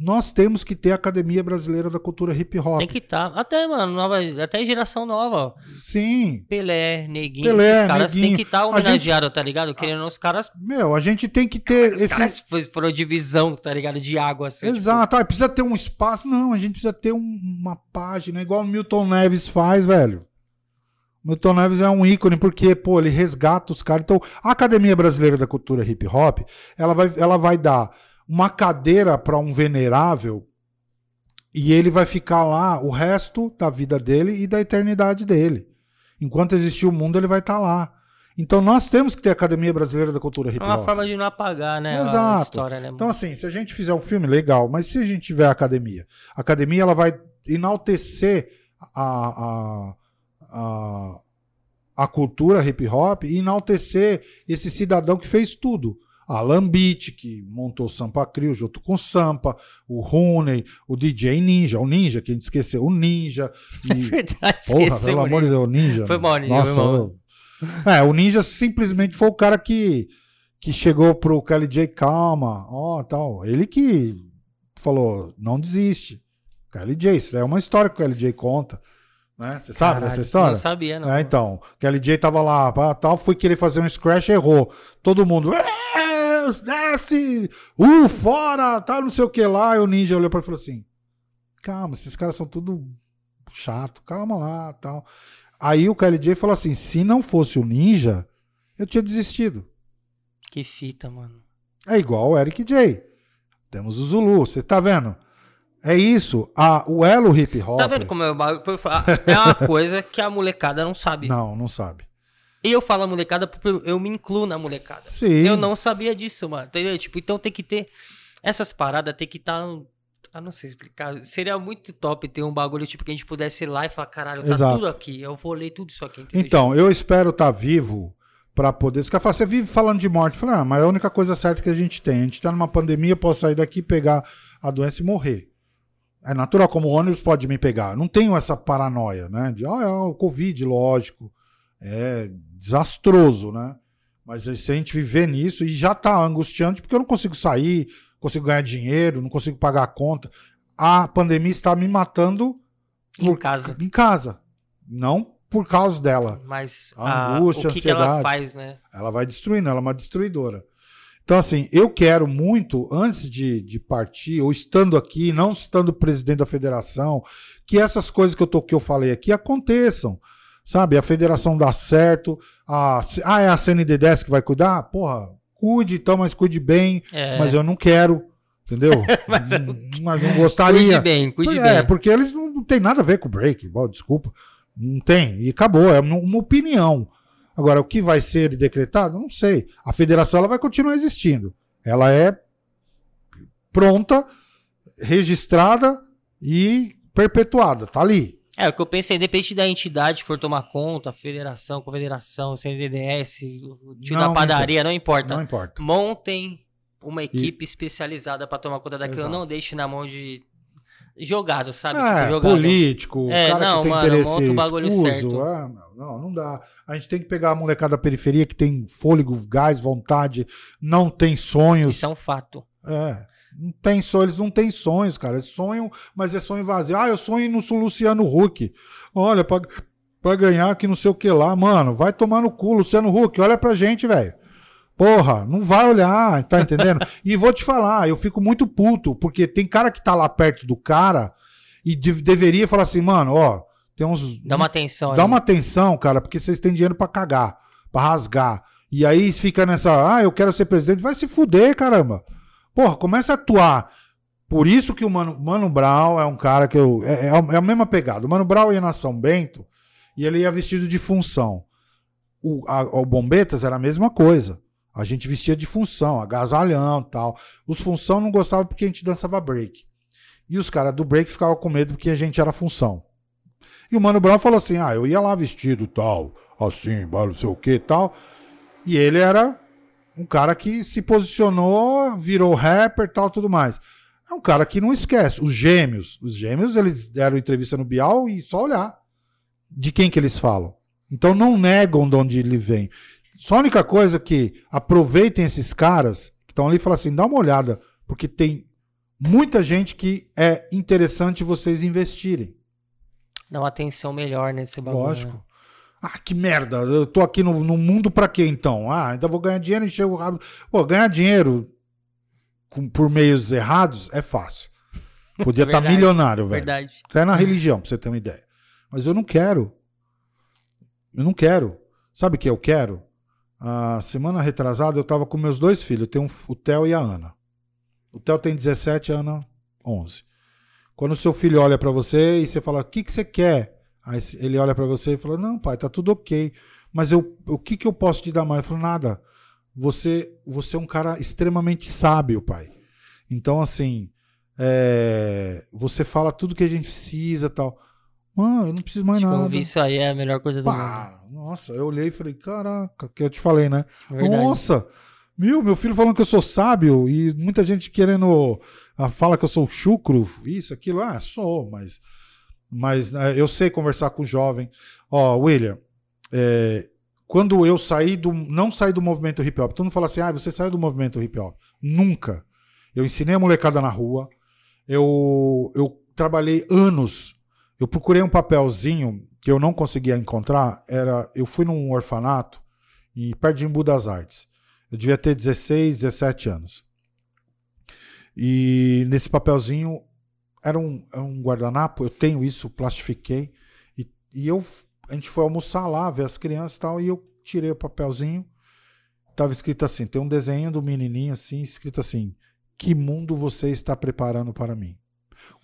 Nós temos que ter a Academia Brasileira da Cultura Hip Hop. Tem que estar. Até, mano, nova, até geração nova. Sim. Pelé, Neguinho, Pelé, esses caras Neguinho. tem que estar A homenageados, tá ligado? Querendo os caras. Meu, a gente tem que ter Os esse. caras foram divisão, tá ligado? De água, assim. tipo, Exato, ah, precisa ter um espaço. Não, a gente precisa ter um- uma página, igual o Milton Neves faz, velho. O Milton Neves é um ícone porque, pô, ele resgata os caras. Então, a Academia Brasileira da Cultura Hip Hop, ela vai, ela vai dar uma cadeira para um venerável e ele vai ficar lá o resto da vida dele e da eternidade dele. Enquanto existir o mundo, ele vai estar lá. Então, nós temos que ter a Academia Brasileira da Cultura Hip É Hop. uma forma de não apagar, né? A Exato. história, né? Então, assim, se a gente fizer um filme, legal, mas se a gente tiver a academia, a academia ela vai enaltecer a, a, a, a cultura hip hop e enaltecer esse cidadão que fez tudo. Alan Beat, que montou Sampa Crio junto com Sampa, o Rooney, o DJ Ninja, o Ninja, que a gente esqueceu, o Ninja. É E, verdade, porra, esqueci, pelo amor de Deus, o Ninja. Foi mal, Ninja, Nossa, foi mal. eu- É, o Ninja simplesmente foi o cara que, que chegou pro Kelly J, calma, ó, tal. Ele que falou, não desiste. Kelly J, isso é uma história que o Kelly J conta. Né? Você sabe Caralho, dessa história? Não sabia, não. É, então, Kelly J tava lá, tal, foi querer fazer um scratch, errou. Todo mundo, "É, desce, uh, fora, tal, não sei o que lá. E o Ninja olhou pra ele e falou assim: calma, esses caras são tudo chato, calma lá, tal. Aí o Kelly J falou assim: se não fosse o Ninja, eu tinha desistido. Que fita, mano. É igual o Eric J. Temos o Zulu, você tá vendo? É isso, a, o elo hip hop. Tá vendo como é o bagulho? É uma coisa que a molecada não sabe. Não, não sabe. E eu falo molecada porque eu me incluo na molecada. Sim. Eu não sabia disso, mano. Entendeu? Tipo, então tem que ter. Essas paradas tem que estar. Ah, não sei explicar. Seria muito top ter um bagulho, tipo, que a gente pudesse ir lá e falar, caralho, tá Exato. tudo aqui. Eu vou ler tudo isso aqui. entendeu? Então, eu espero estar vivo pra poder. Os caras falam, você vive falando de morte. Falei, ah, mas é a única coisa certa que a gente tem. A gente tá numa pandemia, eu posso sair daqui, pegar a doença e morrer. É natural, como o ônibus pode me pegar. Não tenho essa paranoia, né? De, ah, é o Covid, lógico. É desastroso, né? Mas se a gente viver nisso, e já tá angustiante, porque eu não consigo sair, não consigo ganhar dinheiro, não consigo pagar a conta. A pandemia está me matando Em por- casa. em casa. Não por causa dela. Mas A a- angústia, o que, que ela ansiedade. faz, né? Ela vai destruindo, ela é uma destruidora. Então, assim, eu quero muito, antes de, de partir, ou estando aqui, não estando presidente da federação, que essas coisas que eu, tô, que eu falei aqui aconteçam. Sabe? A federação dá certo. A, ah, é a CND10 que vai cuidar? Porra, cuide então, mas cuide bem. É, Mas eu não quero. Entendeu? Mas eu não, mas não gostaria. cuide bem, cuide é, bem. porque eles não, não tem nada a ver com o break. Bom, desculpa. Não tem. E acabou. É uma, uma opinião. Agora, o que vai ser decretado? Não sei. A federação ela vai continuar existindo. Ela é pronta, registrada e perpetuada. Tá ali. É, o que eu pensei, independente da entidade que for tomar conta, federação, confederação, CNDDS, tio Não, da padaria, não importa. Não importa. Montem uma equipe especializada pra tomar conta daquilo, Exato. não deixe na mão de jogado, sabe? É, Tipo, jogado. político, É, cara não, que tem mano, interesse monta o bagulho escuso. certo. Ah, não, não dá. A gente tem que pegar a molecada da periferia que tem fôlego, gás, vontade, não tem sonhos. Isso é um fato. É. Não tem sonho, eles não têm sonhos, cara. Eles sonham, mas é sonho vazio. Ah, eu sonho no Luciano Huck. Olha, pra, pra ganhar que não sei o que lá. Mano, vai tomar no cu, Luciano Huck, olha pra gente, velho. Porra, não vai olhar, tá entendendo? e vou te falar, eu fico muito puto, porque tem cara que tá lá perto do cara e de- deveria falar assim, mano, ó, tem uns. Dá uma atenção Dá ali. uma atenção, cara, porque vocês têm dinheiro pra cagar, pra rasgar. E aí fica nessa, ah, eu quero ser presidente, vai se fuder, caramba. Porra, começa a atuar. Por isso que o Mano, Mano Brown é um cara que eu. É, é é a mesma pegada. O Mano Brown ia na São Bento e ele ia vestido de função. O, a- o Bombetas era a mesma coisa. A gente vestia de função, agasalhão tal. Os função não gostavam porque a gente dançava break. E os caras do break ficavam com medo porque a gente era função. E o Mano Brown falou assim: ah, eu ia lá vestido tal, assim, não sei o que tal. E ele era um cara que se posicionou, virou rapper tal, tudo mais. É um cara que não esquece. Os gêmeos, os gêmeos, eles deram entrevista no Bial e só olhar de quem que eles falam. Então não negam de onde ele vem. Só a única coisa que aproveitem esses caras que estão ali e falam assim, dá uma olhada, porque tem muita gente que é interessante vocês investirem. Dá uma atenção melhor nesse bagulho. Lógico. Ah, que merda. Eu tô aqui no, no mundo pra quê, então? Ah, ainda vou ganhar dinheiro e chego rápido. Pô, ganhar dinheiro com- por meios errados é fácil. Podia estar Verdade, milionário, velho. Verdade. Até na religião, pra você ter uma ideia. Mas eu não quero. Eu não quero. Sabe o que eu quero? A semana retrasada eu tava com meus dois filhos. Eu tenho um- o Theo e a Ana. O Theo tem 17, a Ana 11. Quando o seu filho olha pra você e você fala, o que, que você quer? Aí ele olha pra você e fala, não, pai, tá tudo ok. Mas eu, o que, que eu posso te dar mais? Eu falo, nada. Você, você é um cara extremamente sábio, pai. Então, assim, é, você fala tudo que a gente precisa tal. Mano, eu não preciso mais eu nada. vi isso aí, é a melhor coisa do mundo. Pá, nossa, eu olhei e falei, caraca, que eu te falei, né? Verdade. Nossa, meu, meu filho falando que eu sou sábio e muita gente querendo. ah, fala que eu sou chucro, isso, aquilo. Ah, sou, mas. Mas né, eu sei conversar com o jovem. Ó, William, é, quando eu saí do. Não saí do movimento hip hop, todo mundo fala assim: ah, você saiu do movimento hip hop. Nunca. Eu ensinei a molecada na rua. Eu, eu trabalhei anos. Eu procurei um papelzinho que eu não conseguia encontrar. Era, eu fui num orfanato em perto de Embu das Artes. Eu devia ter 16, 17 anos. E nesse papelzinho era um, era um guardanapo, eu tenho isso, plastifiquei. E, e eu, a gente foi almoçar lá, ver as crianças e tal, e eu tirei o papelzinho. Tava escrito assim: tem um desenho do menininho assim, escrito assim: Que mundo você está preparando para mim?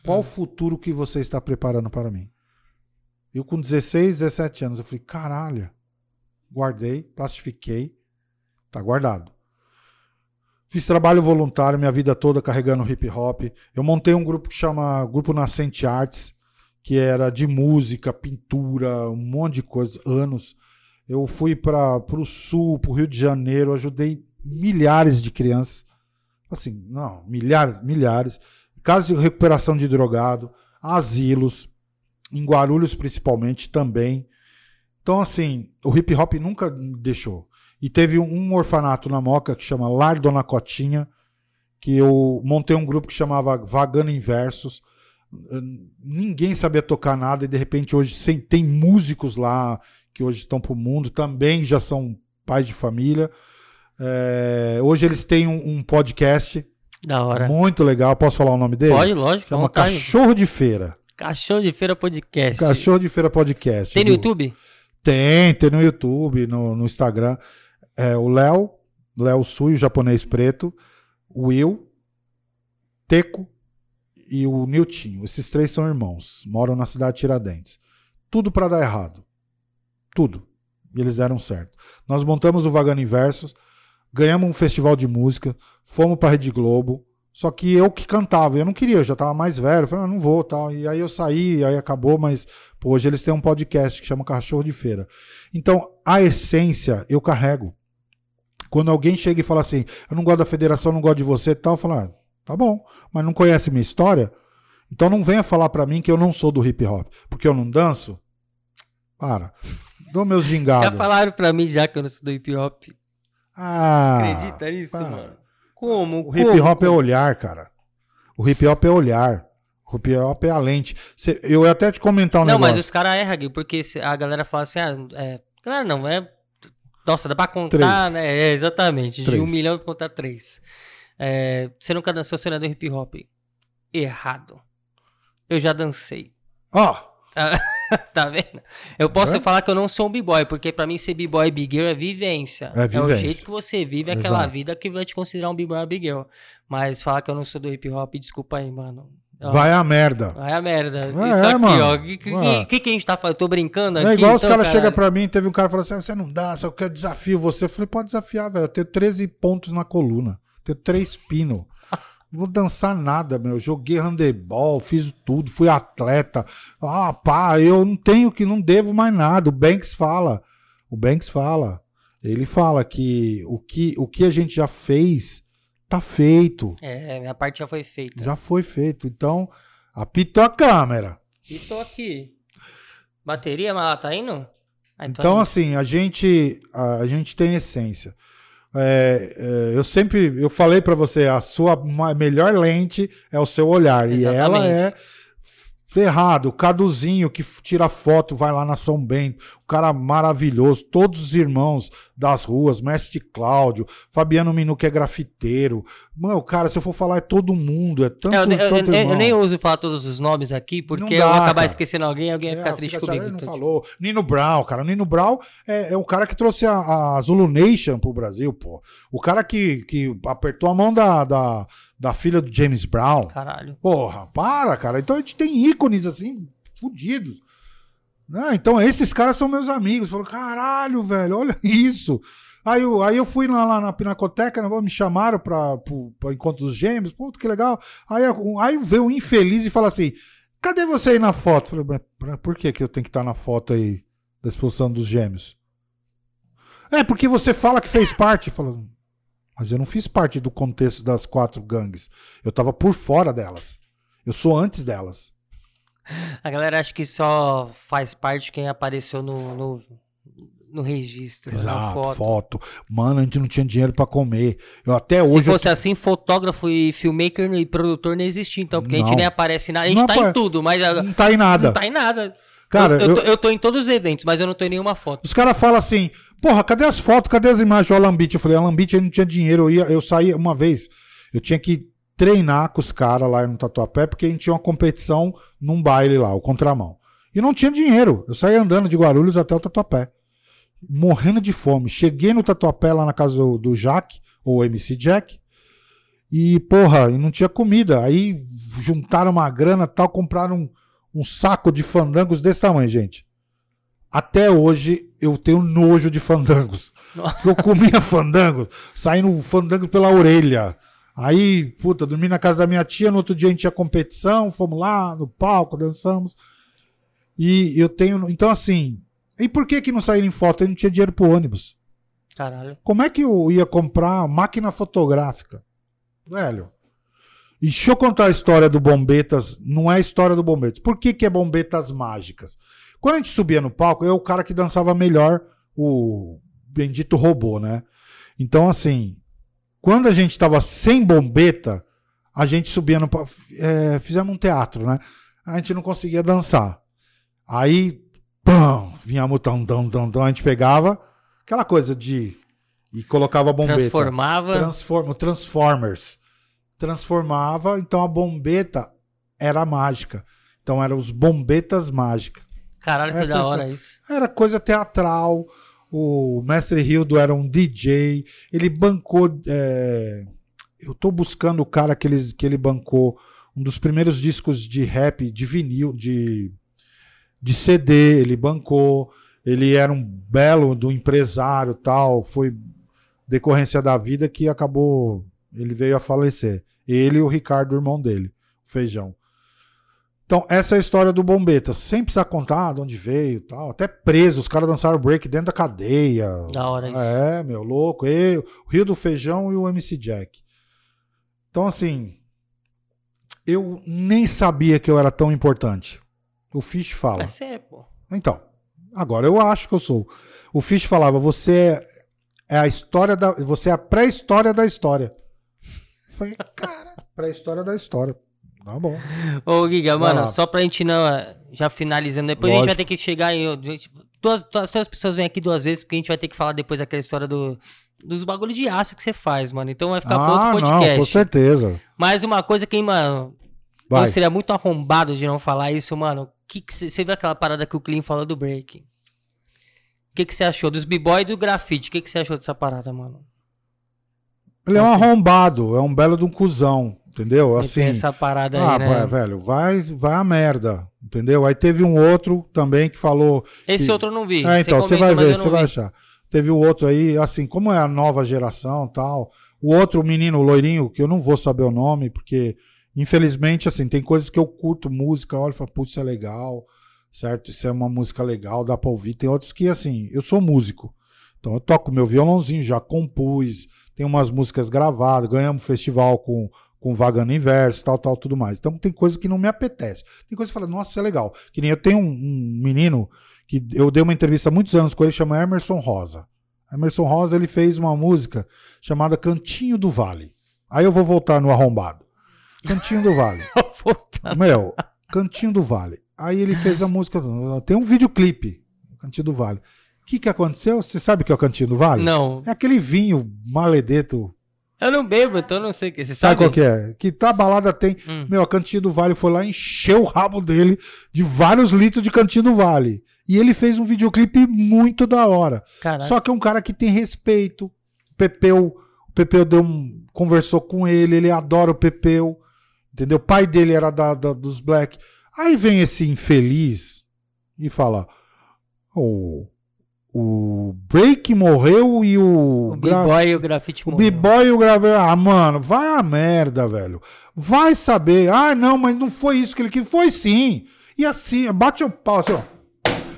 Qual Hum. futuro que você está preparando para mim? Eu com 16, 17 anos, eu falei: caralho. Guardei, plastifiquei, tá guardado. Fiz trabalho voluntário minha vida toda carregando hip hop. Eu montei um grupo que chama Grupo Nascente Arts, que era de música, pintura, um monte de coisa, anos. Eu fui para o sul, para o Rio de Janeiro, ajudei milhares de crianças. Assim, não, milhares, milhares. Casos de recuperação de drogado, asilos, em Guarulhos principalmente também. Então, assim, o hip hop nunca deixou. E teve um orfanato na Moca que chama Lar Dona Cotinha, que eu montei um grupo que chamava Vagando Inversos. Ninguém sabia tocar nada e de repente hoje tem músicos lá que hoje estão pro mundo, também já são pais de família. É, hoje eles têm um, um podcast Da hora. muito legal. Posso falar o nome dele? Pode, lógico. Chama vontade. Cachorro de Feira. Cachorro de Feira Podcast. Cachorro de Feira Podcast. Tem no Do- YouTube? Tem, tem no YouTube, no, no Instagram. É, o Léo, Léo Sui, o japonês preto, o Will, Teco e o Niltinho. Esses três são irmãos, moram na cidade de Tiradentes. Tudo pra dar errado. Tudo. E eles deram certo. Nós montamos o Vagando Inversos, ganhamos um festival de música, fomos pra Rede Globo. Só que eu que cantava, eu não queria, eu já tava mais velho, eu falei, ah, não vou, tal. E aí eu saí, aí acabou, mas pô, hoje eles têm um podcast que chama Cachorro de Feira. Então, a essência eu carrego. Quando alguém chega e fala assim, eu não gosto da federação, não gosto de você e tal, eu falo, ah, tá bom, mas não conhece minha história? Então não venha falar pra mim que eu não sou do hip hop, porque eu não danço. Para. Dou meus gingados. Já falaram pra mim já que eu não sou do hip hop. Ah, Acredita nisso, para. mano? Como? O hip hop é olhar, cara. O hip hop é olhar. O hip hop é a lente. Cê- eu ia até te comentar um não, negócio. mas os caras erram, Gui, porque a galera fala assim, ah, é. Claro, não, é. Nossa, dá pra contar, Três. né? É, exatamente. De Três. um milhão pra contar três. É, você nunca dançou sonhador hip hop? Errado. Eu já dancei. Ó, tá vendo? Eu posso É? falar que eu não sou um b-boy, porque pra mim ser b-boy e big girl é vivência. É o vivência. jeito que você vive aquela Exato. vida que vai te considerar um b-boy ou big girl. Mas falar que eu não sou do hip hop, desculpa aí, mano. Ó, vai a merda. Vai a merda. É, Isso aqui, mano. ó. O que, que, que, a gente tá falando? Eu tô brincando aqui. É igual os então, caras caralho. chegam pra mim, teve um cara falou assim: "Ah, você não dança, eu quero desafio você. Eu falei, pode desafiar, velho. Eu tenho 13 pontos na coluna. Tenho 3 pinos. Não vou dançar nada, meu. Joguei handebol, fiz tudo, fui atleta. Ah, pá, eu não tenho que, não devo mais nada. O Banks fala. O Banks fala. Ele fala que o que, o que a gente já fez, tá feito. É, minha parte já foi feita. Já foi feito. Então, apitou a câmera. Tô aqui. Bateria, mas ela tá indo? Ah, Então, é assim, a gente, a, a gente tem essência. É, é, eu sempre, eu falei pra você, a sua melhor lente é o seu olhar. E ela Exatamente. é ferrado. O Caduzinho que tira foto, vai lá na São Bento. Cara maravilhoso. Todos os irmãos das ruas, Mestre Cláudio, Fabiano Minu, que é grafiteiro. Mano, cara, se eu for falar, é todo mundo. É tanto, Eu, eu- eu- tanto eu- eu nem ouso falar todos os nomes aqui, porque Não eu dá, vou acabar cara. esquecendo alguém alguém vai É, ficar triste fica- comigo. não falou. Nino Brown, cara. O Nino Brown é, é o cara que trouxe a, a Zulu Nation pro Brasil, pô. O cara que, que apertou a mão da, da, da filha do James Brown. Caralho. Porra, para, cara. Então a gente tem ícones assim, fudidos. Né? Então esses caras são meus amigos. Falou, caralho, velho, olha isso. Aí eu, aí eu fui lá, lá na Pinacoteca, né, me chamaram pro, pro Encontro dos Gêmeos. Pô, que legal. Aí, aí veio um infeliz e fala assim: cadê você aí na foto? Falei, "Mas por que, que eu tenho que estar na foto aí da exposição dos Gêmeos? É, porque você fala que fez parte. Falando, mas eu não fiz parte do contexto das quatro gangues. Eu tava por fora delas. Eu sou antes delas. A galera acha que só faz parte quem apareceu no, no, no registro, Exato, foto. foto. Mano, a gente não tinha dinheiro pra comer. Eu até Se hoje. eu fosse assim, fotógrafo e filmmaker e produtor não existia, então, porque a gente Não. nem aparece nada. A gente Não tá em apare- tudo, mas Não tá em nada. não tá em nada. Cara, eu, eu, eu- tô, eu tô em todos os eventos, mas eu não tô em nenhuma foto. Os caras falam assim, porra, cadê as fotos? Cadê as imagens do Alambit? Eu falei, Alambit, eu não tinha dinheiro. Eu, ia, eu saí uma vez. Eu tinha que treinar com os caras lá no Tatuapé, porque a gente tinha uma competição num baile lá, o Contramão. E não tinha dinheiro. Eu saí andando de Guarulhos até o Tatuapé. Morrendo de fome. Cheguei no Tatuapé lá na casa do, do Jack, ou MC Jack. E, porra, e não tinha comida. Aí juntaram uma grana tal, compraram um, um saco de fandangos desse tamanho, gente. Até hoje eu tenho nojo de fandangos. Eu comia fandangos, saindo fandango pela orelha. Aí, puta, dormi na casa da minha tia, no outro dia a gente tinha competição, fomos lá no palco, dançamos. E eu tenho. Então, assim. E por que que não saíram em foto? Eu não tinha dinheiro pro ônibus. Caralho. Como é que eu ia comprar máquina fotográfica? Velho. E deixa eu contar a história do Bombetas. Não é a história do Bombetas. Por que, que é Bombetas Mágicas? Quando a gente subia no palco, eu era o cara que dançava melhor o bendito robô, né? Então, assim, quando a gente tava sem bombeta, a gente subia no. É, fizemos um teatro, né? A gente não conseguia dançar. Aí, pam, vinha o tão, tão, tão, tão, a gente pegava aquela coisa de. E colocava a bombeta. Transformava. Transform, o Transformers. Transformava, então a bombeta era mágica. Então eram os bombetas mágicas. Caralho, que Essa da a hora isso. Era coisa teatral. O Mestre Hildo era um DJ. Ele bancou. é, Eu tô buscando o cara que ele, que ele bancou um dos primeiros discos de rap, de vinil, de, de CD. Ele bancou. Ele era um belo do empresário tal. Foi decorrência da vida que acabou. Ele veio a falecer. Ele e o Ricardo, irmão dele, o Feijão. Então, essa é a história do Bombeta. Sem precisar contar de onde veio e tal. Até preso, os caras dançaram break dentro da cadeia. Da hora isso. É, meu, louco. E, o Rio do Feijão e o MC Jack. Então, assim, eu nem sabia que eu era tão importante. O Fish fala. Mas você é, pô. Então, agora eu acho que eu sou. O Fish falava, você é a história da. Você é a pré-história da história. Eu falei, cara, pré-história da história. Tá bom. Ô, Giga, Vai mano, lá. só pra gente não. Já finalizando, depois a gente vai Lógico. ter que chegar em. Duas, duas, duas pessoas vêm aqui duas vezes, porque a gente vai ter que falar depois daquela história do, dos bagulhos de aço que você faz, mano. Então vai ficar Ah, outro não, podcast. com certeza. Mas uma coisa que, mano, Vai. eu seria muito arrombado de não falar isso, mano. Que que você você viu aquela parada que o Clean falou do break? O que que você achou dos b-boy e do grafite? O que que você achou dessa parada, mano? Ele é um Assim. arrombado, é um belo de um cuzão, entendeu? Assim, tem essa parada ah, aí, né? vai, velho, vai, vai a merda, entendeu? Aí teve um outro também que falou. Esse que- outro eu não vi. É, então, você comenta, vai ver, você vai achar. Teve o outro aí, assim, como é a nova geração tal. O outro menino, o loirinho, que eu não vou saber o nome, porque, infelizmente, assim, tem coisas que eu curto música, olho e falo, putz, isso é legal, certo? Isso é uma música legal, dá pra ouvir. Tem outros que, assim, eu sou músico. Então, eu toco meu violãozinho, já compus, tem umas músicas gravadas, ganhamos festival com, com Vaga no Inverso, tal, tal, tudo mais. Então, tem coisa que não me apetece. Tem coisa que fala, nossa, isso é legal. Que nem eu tenho um, um menino que eu dei uma entrevista há muitos anos com ele, chama Emerson Rosa. Emerson Rosa, ele fez uma música chamada Cantinho do Vale. Aí eu vou voltar no arrombado. Cantinho do Vale. Meu, Cantinho do Vale. Aí ele fez a música, tem um videoclipe, Cantinho do Vale. O que que aconteceu? Você sabe o que é o Cantinho do Vale? Não. É aquele vinho maledeto. Eu não bebo, então não sei o que. Você Sabe sabe? qual que é? Que tá balada tem. Hum. Meu, a Cantinho do Vale foi lá e encheu o rabo dele de vários litros de Cantinho do Vale. E ele fez um videoclipe muito da hora. Caraca. Só que é um cara que tem respeito. O Pepeu, o Pepeu deu um, conversou com ele, ele adora o Pepeu. Entendeu? O pai dele era da, da- dos Black. Aí vem esse infeliz e fala: O, o Break morreu e o. O B-Boy e o grafite o morreu. B-Boy e o Gravei. Ah, mano, vai a merda, velho. Vai saber. Ah, não, mas não foi isso que ele quis. Foi sim. E assim, bate o pau assim, ó.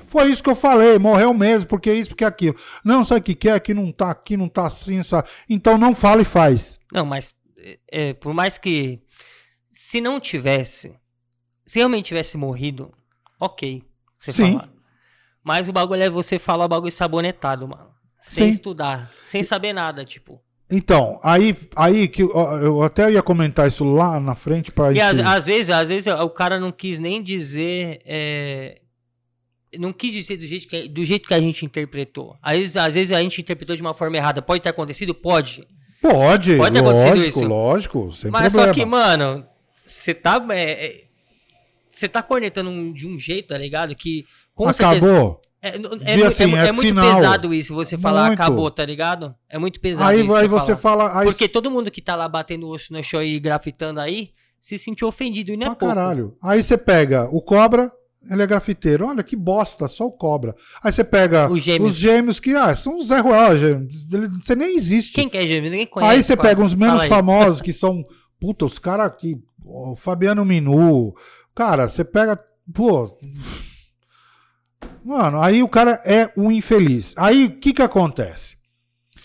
Foi isso que eu falei, morreu mesmo, porque isso, porque aquilo. Não, sabe o que quer? Aqui não tá, aqui não tá assim, sabe? Então não fala e faz. Não, mas é, é, por mais que. Se não tivesse. Se realmente tivesse morrido, ok. Você Sim. falar. Mas o bagulho é você falar o bagulho sabonetado, mano. Sem Sim. estudar. Sem saber nada, tipo. Então, aí, aí que eu até ia comentar isso lá na frente pra E às, às vezes, às vezes o cara não quis nem dizer. é, não quis dizer do jeito, que, do jeito que a gente interpretou. Às vezes, às vezes a gente interpretou de uma forma errada. Pode ter acontecido? Pode. Pode, Pode ter acontecido lógico, isso. lógico, sem Mas problema. só que, mano, você tá. é, é, Você tá cornetando um- de um jeito, tá ligado? Que com certeza. Acabou? É, é, é assim, mu- é é muito pesado isso, você falar Muito. acabou, tá ligado? É muito pesado Aí, isso. aí você falar. fala. Aí Porque todo mundo que tá lá batendo osso no show e grafitando aí se sentiu ofendido e não é Pra pouco. caralho. Aí você pega o cobra, ele é grafiteiro. Olha que bosta, só o cobra. Aí você pega Os gêmeos. os gêmeos que, ah, são os Zé Ruel, Você nem existe. Quem quer gêmeo? Ninguém conhece. aí você quase. pega uns menos famosos que são, puta, os caras que, o Fabiano Minu. Cara, você pega, pô. Mano, aí o cara é um infeliz. Aí o que que acontece?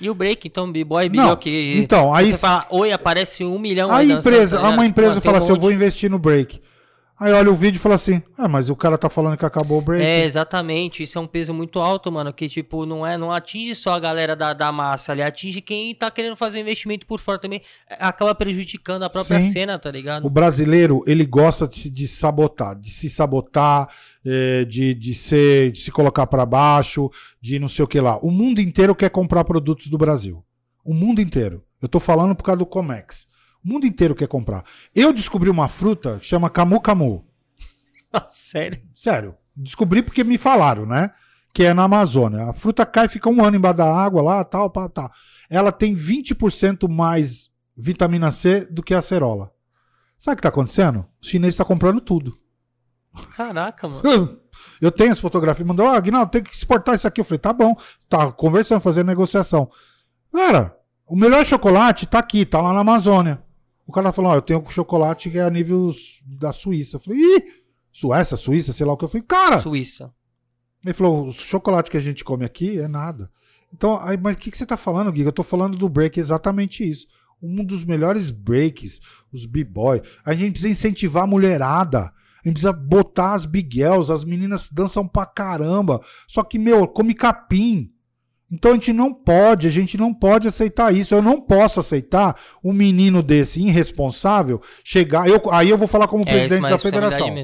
E o break, então, B-Boy, que então, aí você fala, oi, aparece um milhão A empresa, tá uma empresa Mano, tem fala assim, eu vou investir no break. Aí olha o vídeo e fala assim, ah, mas o cara tá falando que acabou o break. É, exatamente. Isso é um peso muito alto, mano. Que, tipo, não é, não atinge só a galera da, da massa ali, atinge quem tá querendo fazer um investimento por fora também. é, Acaba prejudicando a própria Sim. cena, tá ligado? O brasileiro, ele gosta de, de sabotar, de se sabotar, eh, de, de, ser, de se colocar pra baixo, de não sei o que lá. O mundo inteiro quer comprar produtos do Brasil. O mundo inteiro. Eu tô falando por causa do Comex. O mundo inteiro quer comprar. Eu descobri uma fruta que chama Camu Camu. Sério. Sério. Descobri porque me falaram, né? Que é na Amazônia. A fruta cai, fica um ano embaixo da água lá, tal, pá, tá. Ela tem 20% mais vitamina C do que a acerola. Sabe o que tá acontecendo? O chinês tá comprando tudo. Caraca, mano. Eu tenho as fotografias. Mandou, ah, Aguinaldo, tem que exportar isso aqui. Eu falei, tá bom. Tá conversando, fazendo negociação. Cara, o melhor chocolate tá aqui, tá lá na Amazônia. O cara falou, ó, eu tenho chocolate que é a nível da Suíça. Eu falei, ih, Suécia, Suíça, sei lá o que. Eu falei, cara, Suíça. ele falou: o chocolate que a gente come aqui é nada. Então, aí, mas o que, que você tá falando, Giga? Eu tô falando do break exatamente isso. Um dos melhores breaks, os b-boy. A gente precisa incentivar a mulherada. A gente precisa botar as big girls, as meninas dançam pra caramba. Só que, meu, come capim. Então a gente não pode, a gente não pode aceitar isso. Eu não posso aceitar um menino desse irresponsável chegar. Eu, aí eu vou falar como É, presidente da federação.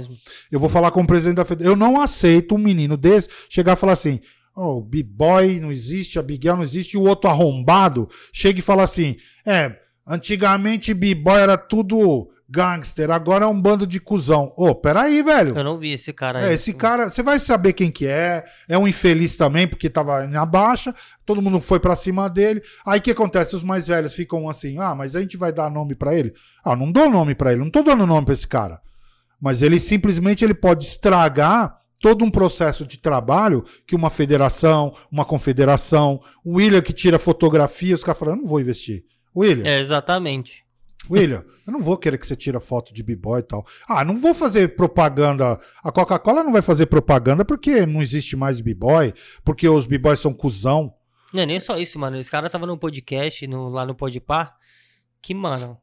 Eu vou falar como presidente da federação. Eu não aceito um menino desse chegar e falar assim: oh, o B-Boy não existe, a Big não existe, e o outro arrombado chega e fala assim: é, antigamente B-Boy era tudo gangster, agora é um bando de cuzão. Ô, peraí, velho. Eu não vi esse cara aí. É, esse cara, você vai saber quem que é, é um infeliz também, porque tava na baixa, todo mundo foi pra cima dele. Aí o que acontece? Os mais velhos ficam assim: "Ah, mas a gente vai dar nome pra ele?" Ah, não dou nome pra ele, não tô dando nome pra esse cara. Mas ele simplesmente ele pode estragar todo um processo de trabalho que uma federação, uma confederação, o William que tira fotografia, os caras falam: "Eu não vou investir". William, É, exatamente. William, eu não vou querer que você tire foto de b-boy e tal. Ah, não vou fazer propaganda. A Coca-Cola não vai fazer propaganda porque não existe mais b-boy, porque os b-boys são cuzão. Não é nem só isso, mano. Esse cara tava no podcast, no, lá no Podpah, que, mano,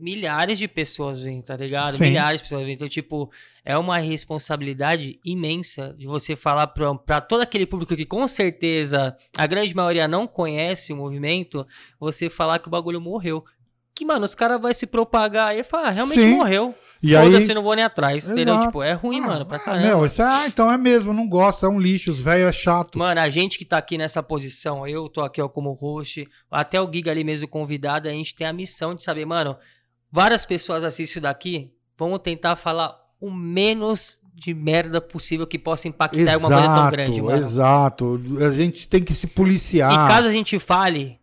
milhares de pessoas vêm, tá ligado? Sim. Milhares de pessoas vêm. Então, tipo, é uma responsabilidade imensa de você falar pra, pra todo aquele público que com certeza a grande maioria não conhece o movimento, você falar que o bagulho morreu. Que, mano, os caras vão se propagar e falar, ah, realmente Sim. morreu. E aí. Foda-se, não vou nem atrás, entendeu? Exato. Tipo, é ruim, Ah, mano, pra ah, caramba. Meu, isso é, ah, então é mesmo, não gosta, é um lixo, os velhos é chato. Mano, a gente que tá aqui nessa posição, eu tô aqui ó, como host, até o Giga ali mesmo convidado, a gente tem a missão de saber, mano, várias pessoas assistem isso daqui, vamos tentar falar o menos de merda possível que possa impactar uma coisa tão grande, mano. exato. A gente tem que se policiar. E caso a gente fale,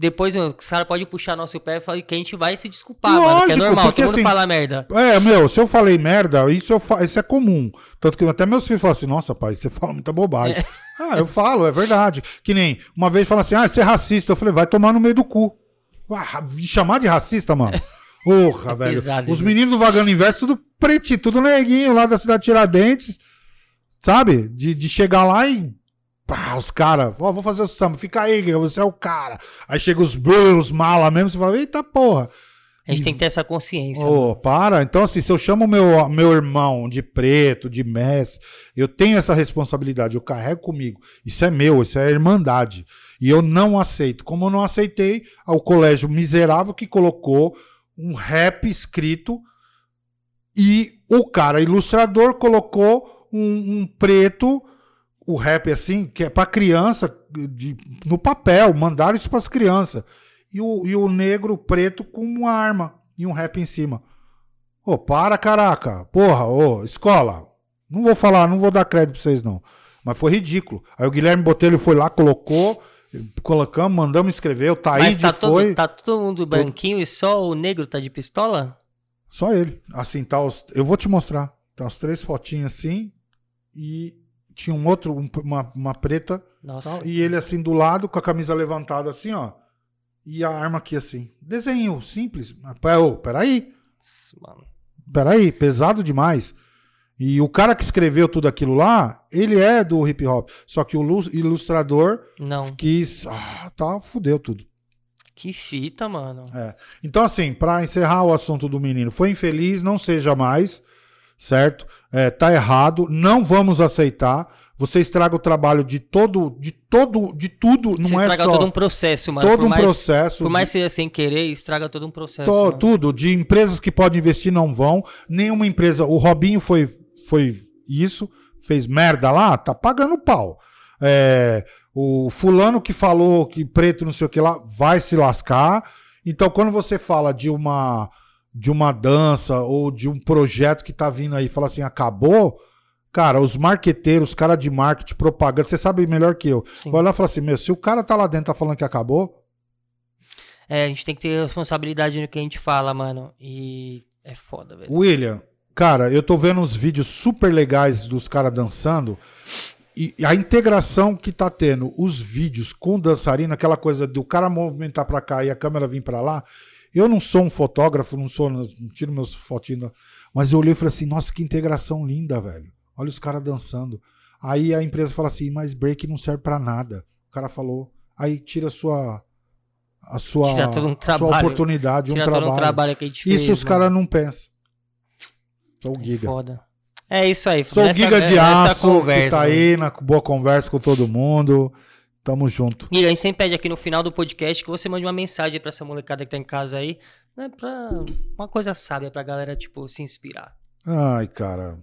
depois os caras podem puxar nosso pé e falar que a gente vai se desculpar, mano, que é Lógico, normal, porque todo mundo assim- fala merda. É, meu, se eu falei merda, isso, eu fa... isso é comum. Tanto que até meus filhos falam assim, nossa, pai, você fala muita bobagem. Ah, eu falo, é verdade. Que nem, uma vez falam assim, ah, você é racista. Eu falei, vai tomar no meio do cu. Ah, chamar de racista, mano? Porra, É velho. pesado Os meninos do Vagando Inverso, tudo pretinho, tudo neguinho lá da cidade de Tiradentes, sabe? De, de chegar lá e... Pá, os caras, ó, vou fazer o samba, fica aí, você é o cara. Aí chega os bros, mala mesmo, você fala, eita porra. A gente tem que ter essa consciência. Ô, para. Então, assim, se eu chamo meu, meu irmão de preto, de mestre, eu tenho essa responsabilidade, eu carrego comigo. Isso é meu, isso é irmandade. E eu não aceito. Como eu não aceitei ao colégio miserável que colocou um rap escrito e o cara ilustrador colocou um, um preto, o rap assim, que é pra criança, de- no papel, mandaram isso pras crianças. E o, e o negro preto com uma arma e um rap em cima. Ô, para, caraca. Porra, ô, escola. Não vou falar, não vou dar crédito pra vocês, não. Mas foi ridículo. Aí o Guilherme Botelho foi lá, colocou, colocamos, mandamos escrever, o Mas Taíde tá foi. todo, tá todo mundo branquinho e só o negro tá de pistola? Só ele. Assim, tá os... Eu vou te mostrar. Tá as três fotinhas assim. E tinha um outro, um- uma, uma preta. Nossa. e ele assim do lado, com a camisa levantada assim, ó. E a arma aqui assim. Desenho simples. Pé- ô, peraí. Mano. Peraí, pesado demais. E o cara que escreveu tudo aquilo lá, ele é do hip hop. Só que o lu- ilustrador Não. quis. Ah, tá, fudeu tudo. Que fita, mano. É. Então, assim, pra encerrar o assunto do menino, foi infeliz, não seja mais, certo? É, tá errado, não vamos aceitar. Você estraga o trabalho de todo, de todo, de tudo, Você não é estraga só todo um processo, mano. todo por um mais, processo. Por mais de- seja sem querer, estraga todo um processo. to- tudo, de empresas que podem investir não vão. Nenhuma empresa. O Robinho foi, foi isso, fez merda lá, tá pagando pau. É, o fulano que falou que preto não sei o que lá vai se lascar. Então, quando você fala de uma de uma dança ou de um projeto que tá vindo aí e fala assim, acabou, cara, os marqueteiros, os caras de marketing, propaganda, você sabe melhor que eu. Sim. Vai lá e fala assim, meu, se o cara tá lá dentro tá falando que acabou, É, a gente tem que ter responsabilidade no que a gente fala, mano. E é foda, velho. William, cara, eu tô vendo uns vídeos super legais dos caras dançando. E a integração que tá tendo os vídeos com o dançarino, aquela coisa do cara movimentar pra cá e a câmera vir pra lá. Eu não sou um fotógrafo, não sou, não tiro meus fotinhos, mas eu olhei e falei assim: nossa, que integração linda, velho. Olha os caras dançando. Aí a empresa fala assim: mas break não serve pra nada. O cara falou. Aí tira a sua. A sua, Tira todo um a sua trabalho. oportunidade, um trabalho. um trabalho que a gente fez. Isso os caras não pensam. Sou o É Giga. Foda. É isso aí. Sou o Giga de aço conversa, que tá mano. aí na boa conversa com todo mundo. Tamo junto. E a gente sempre pede aqui no final do podcast que você mande uma mensagem pra essa molecada que tá em casa aí, né? Pra uma coisa sábia pra galera, tipo, se inspirar. Ai, cara.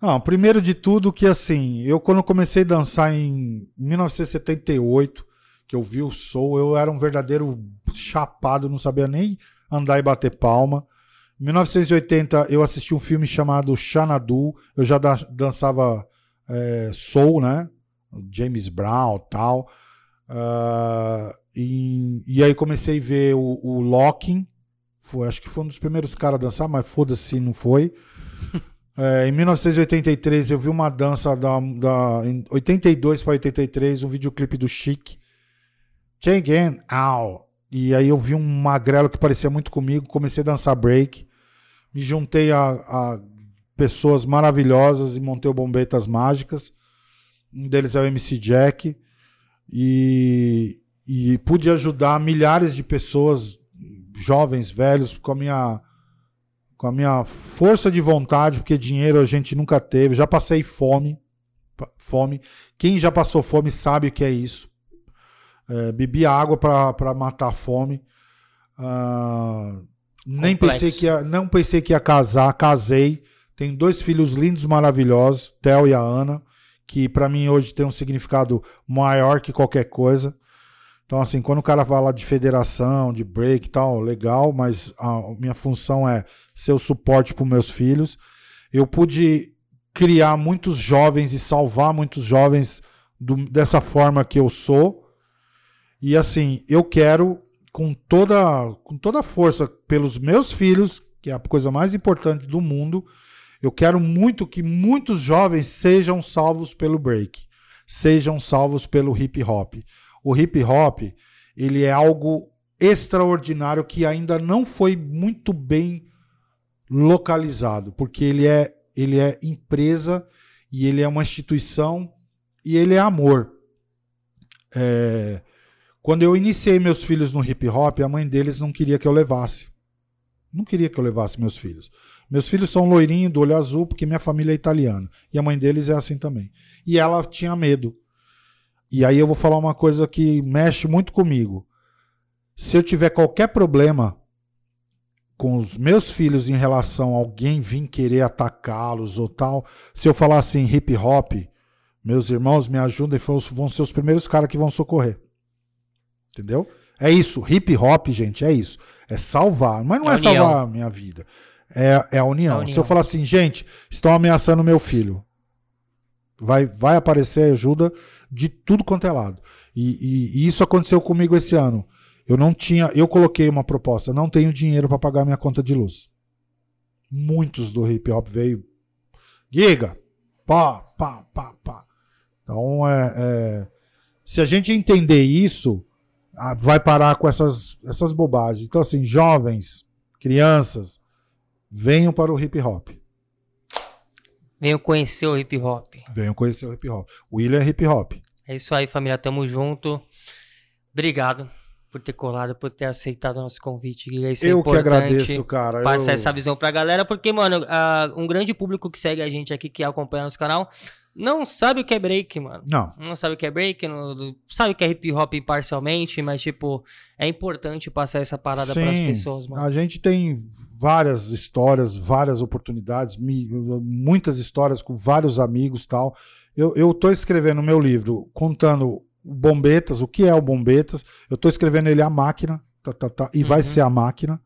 Não, primeiro de tudo que assim, eu quando comecei a dançar em 1978, que eu vi o soul, eu era um verdadeiro chapado, não sabia nem andar e bater palma. Em 1980 eu assisti um filme chamado Xanadu, eu já da- dançava é, soul, né? James Brown tal. Ah, e, e aí comecei a ver o, o Locking, foi, acho que foi um dos primeiros caras a dançar, mas foda-se se não foi. É, em 1983 eu vi uma dança da, da em 82 para 83, um videoclipe do Chic. Again, Ow. E aí eu vi um magrelo que parecia muito comigo, comecei a dançar break. Me juntei a, a pessoas maravilhosas e montei o Bombetas Mágicas. Um deles é o MC Jack. E, e pude ajudar milhares de pessoas, jovens, velhos, com a minha com a minha força de vontade, porque dinheiro a gente nunca teve. Já passei fome. Fome. Quem já passou fome sabe o que é isso. É, bebi água para matar a fome. Ah, nem pensei que ia, não pensei que ia casar, casei. Tenho dois filhos lindos, maravilhosos, Theo e a Ana, que para mim hoje tem um significado maior que qualquer coisa. Então, assim, quando o cara fala de federação, de break e tal, legal, mas a minha função é ser o suporte para meus filhos. Eu pude criar muitos jovens e salvar muitos jovens do- dessa forma que eu sou. E assim, eu quero com toda com toda força pelos meus filhos, que é a coisa mais importante do mundo, eu quero muito que muitos jovens sejam salvos pelo break, sejam salvos pelo hip hop. O hip hop, ele é algo extraordinário que ainda não foi muito bem localizado, porque ele é ele é empresa e ele é uma instituição e ele é amor. É, quando eu iniciei meus filhos no hip hop, a mãe deles não queria que eu levasse. Não queria que eu levasse meus filhos. Meus filhos são loirinhos, do olho azul, porque minha família é italiana. E a mãe deles é assim também. E ela tinha medo. E aí eu vou falar uma coisa que mexe muito comigo. Se eu tiver qualquer problema com os meus filhos em relação a alguém vir querer atacá-los ou tal, se eu falar assim, hip hop, meus irmãos me ajudem, vão ser os primeiros caras que vão socorrer. Entendeu? É isso. Hip hop, gente, é isso. É salvar. Mas não É é, salvar a minha vida. É, é a, união. É a união. Se eu falar assim, gente, estão ameaçando meu filho. Vai, vai aparecer ajuda de tudo quanto é lado. E, e- e isso aconteceu comigo esse ano. Eu não tinha. Eu coloquei uma proposta, não tenho dinheiro para pagar minha conta de luz. Muitos do hip hop veio. Giga! Pá, pá, pá, pá. Então, é, é, se a gente entender isso, vai parar com essas, essas bobagens. Então, assim, jovens, crianças, venham para o hip hop. Venham conhecer o hip hop. Venham conhecer o hip hop. William é hip hop. É isso aí, família. Tamo junto. Obrigado por ter colado, por ter aceitado o nosso convite. Isso é eu que importante. agradeço, cara. Passar Eu- essa visão pra galera, porque, mano, ah, um grande público que segue a gente aqui, que acompanha nosso canal, não sabe o que é break, mano. Não, Não sabe o que é break, não, sabe o que é hip hop parcialmente, mas, tipo, é importante passar essa parada pras Sim, pessoas, mano. A gente tem várias histórias, várias oportunidades, muitas histórias com vários amigos tal. Eu, eu tô escrevendo meu livro contando o Bombetas, o que é o Bombetas. Eu tô escrevendo ele a máquina, tá, tá, tá, e vai Uhum. ser a máquina.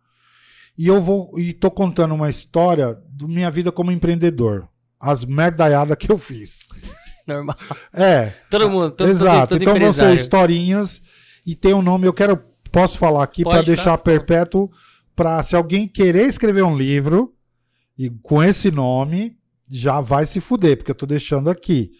E eu vou e tô contando uma história da minha vida como empreendedor. As merdaiadas que eu fiz. Normal. É, Todo mundo, todo, Exato. todo, todo então vão ser historinhas e tem um nome. Eu quero, posso falar aqui para deixar tá? perpétuo para se alguém querer escrever um livro e com esse nome já vai se fuder, porque eu tô deixando aqui.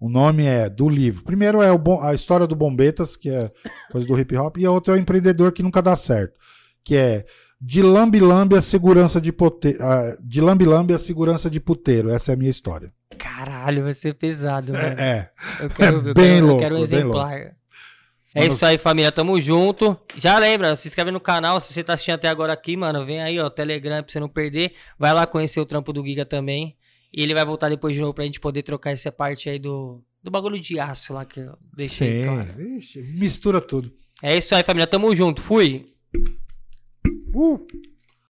O nome é do livro. Primeiro é o bom- a história do Bombetas, que é coisa do hip hop, e a outra é o empreendedor que nunca dá certo, que é de lambe lambe a segurança de pote... ah, de lambe lambe a segurança de puteiro. Essa é a minha história. Caralho, vai ser pesado, mano. É. Eu quero, É eu bem quero, eu louco, quero um é exemplar. É Mano, isso aí, família. Tamo junto. Já lembra, se inscreve no canal. Se você tá assistindo até agora aqui, mano, vem aí, ó, Telegram pra você não perder. Vai lá conhecer o trampo do Giga também. E ele vai voltar depois de novo pra gente poder trocar essa parte aí do, do bagulho de aço lá que eu deixei, Sim, mistura tudo. É isso aí, família. Tamo junto. Fui. Uh!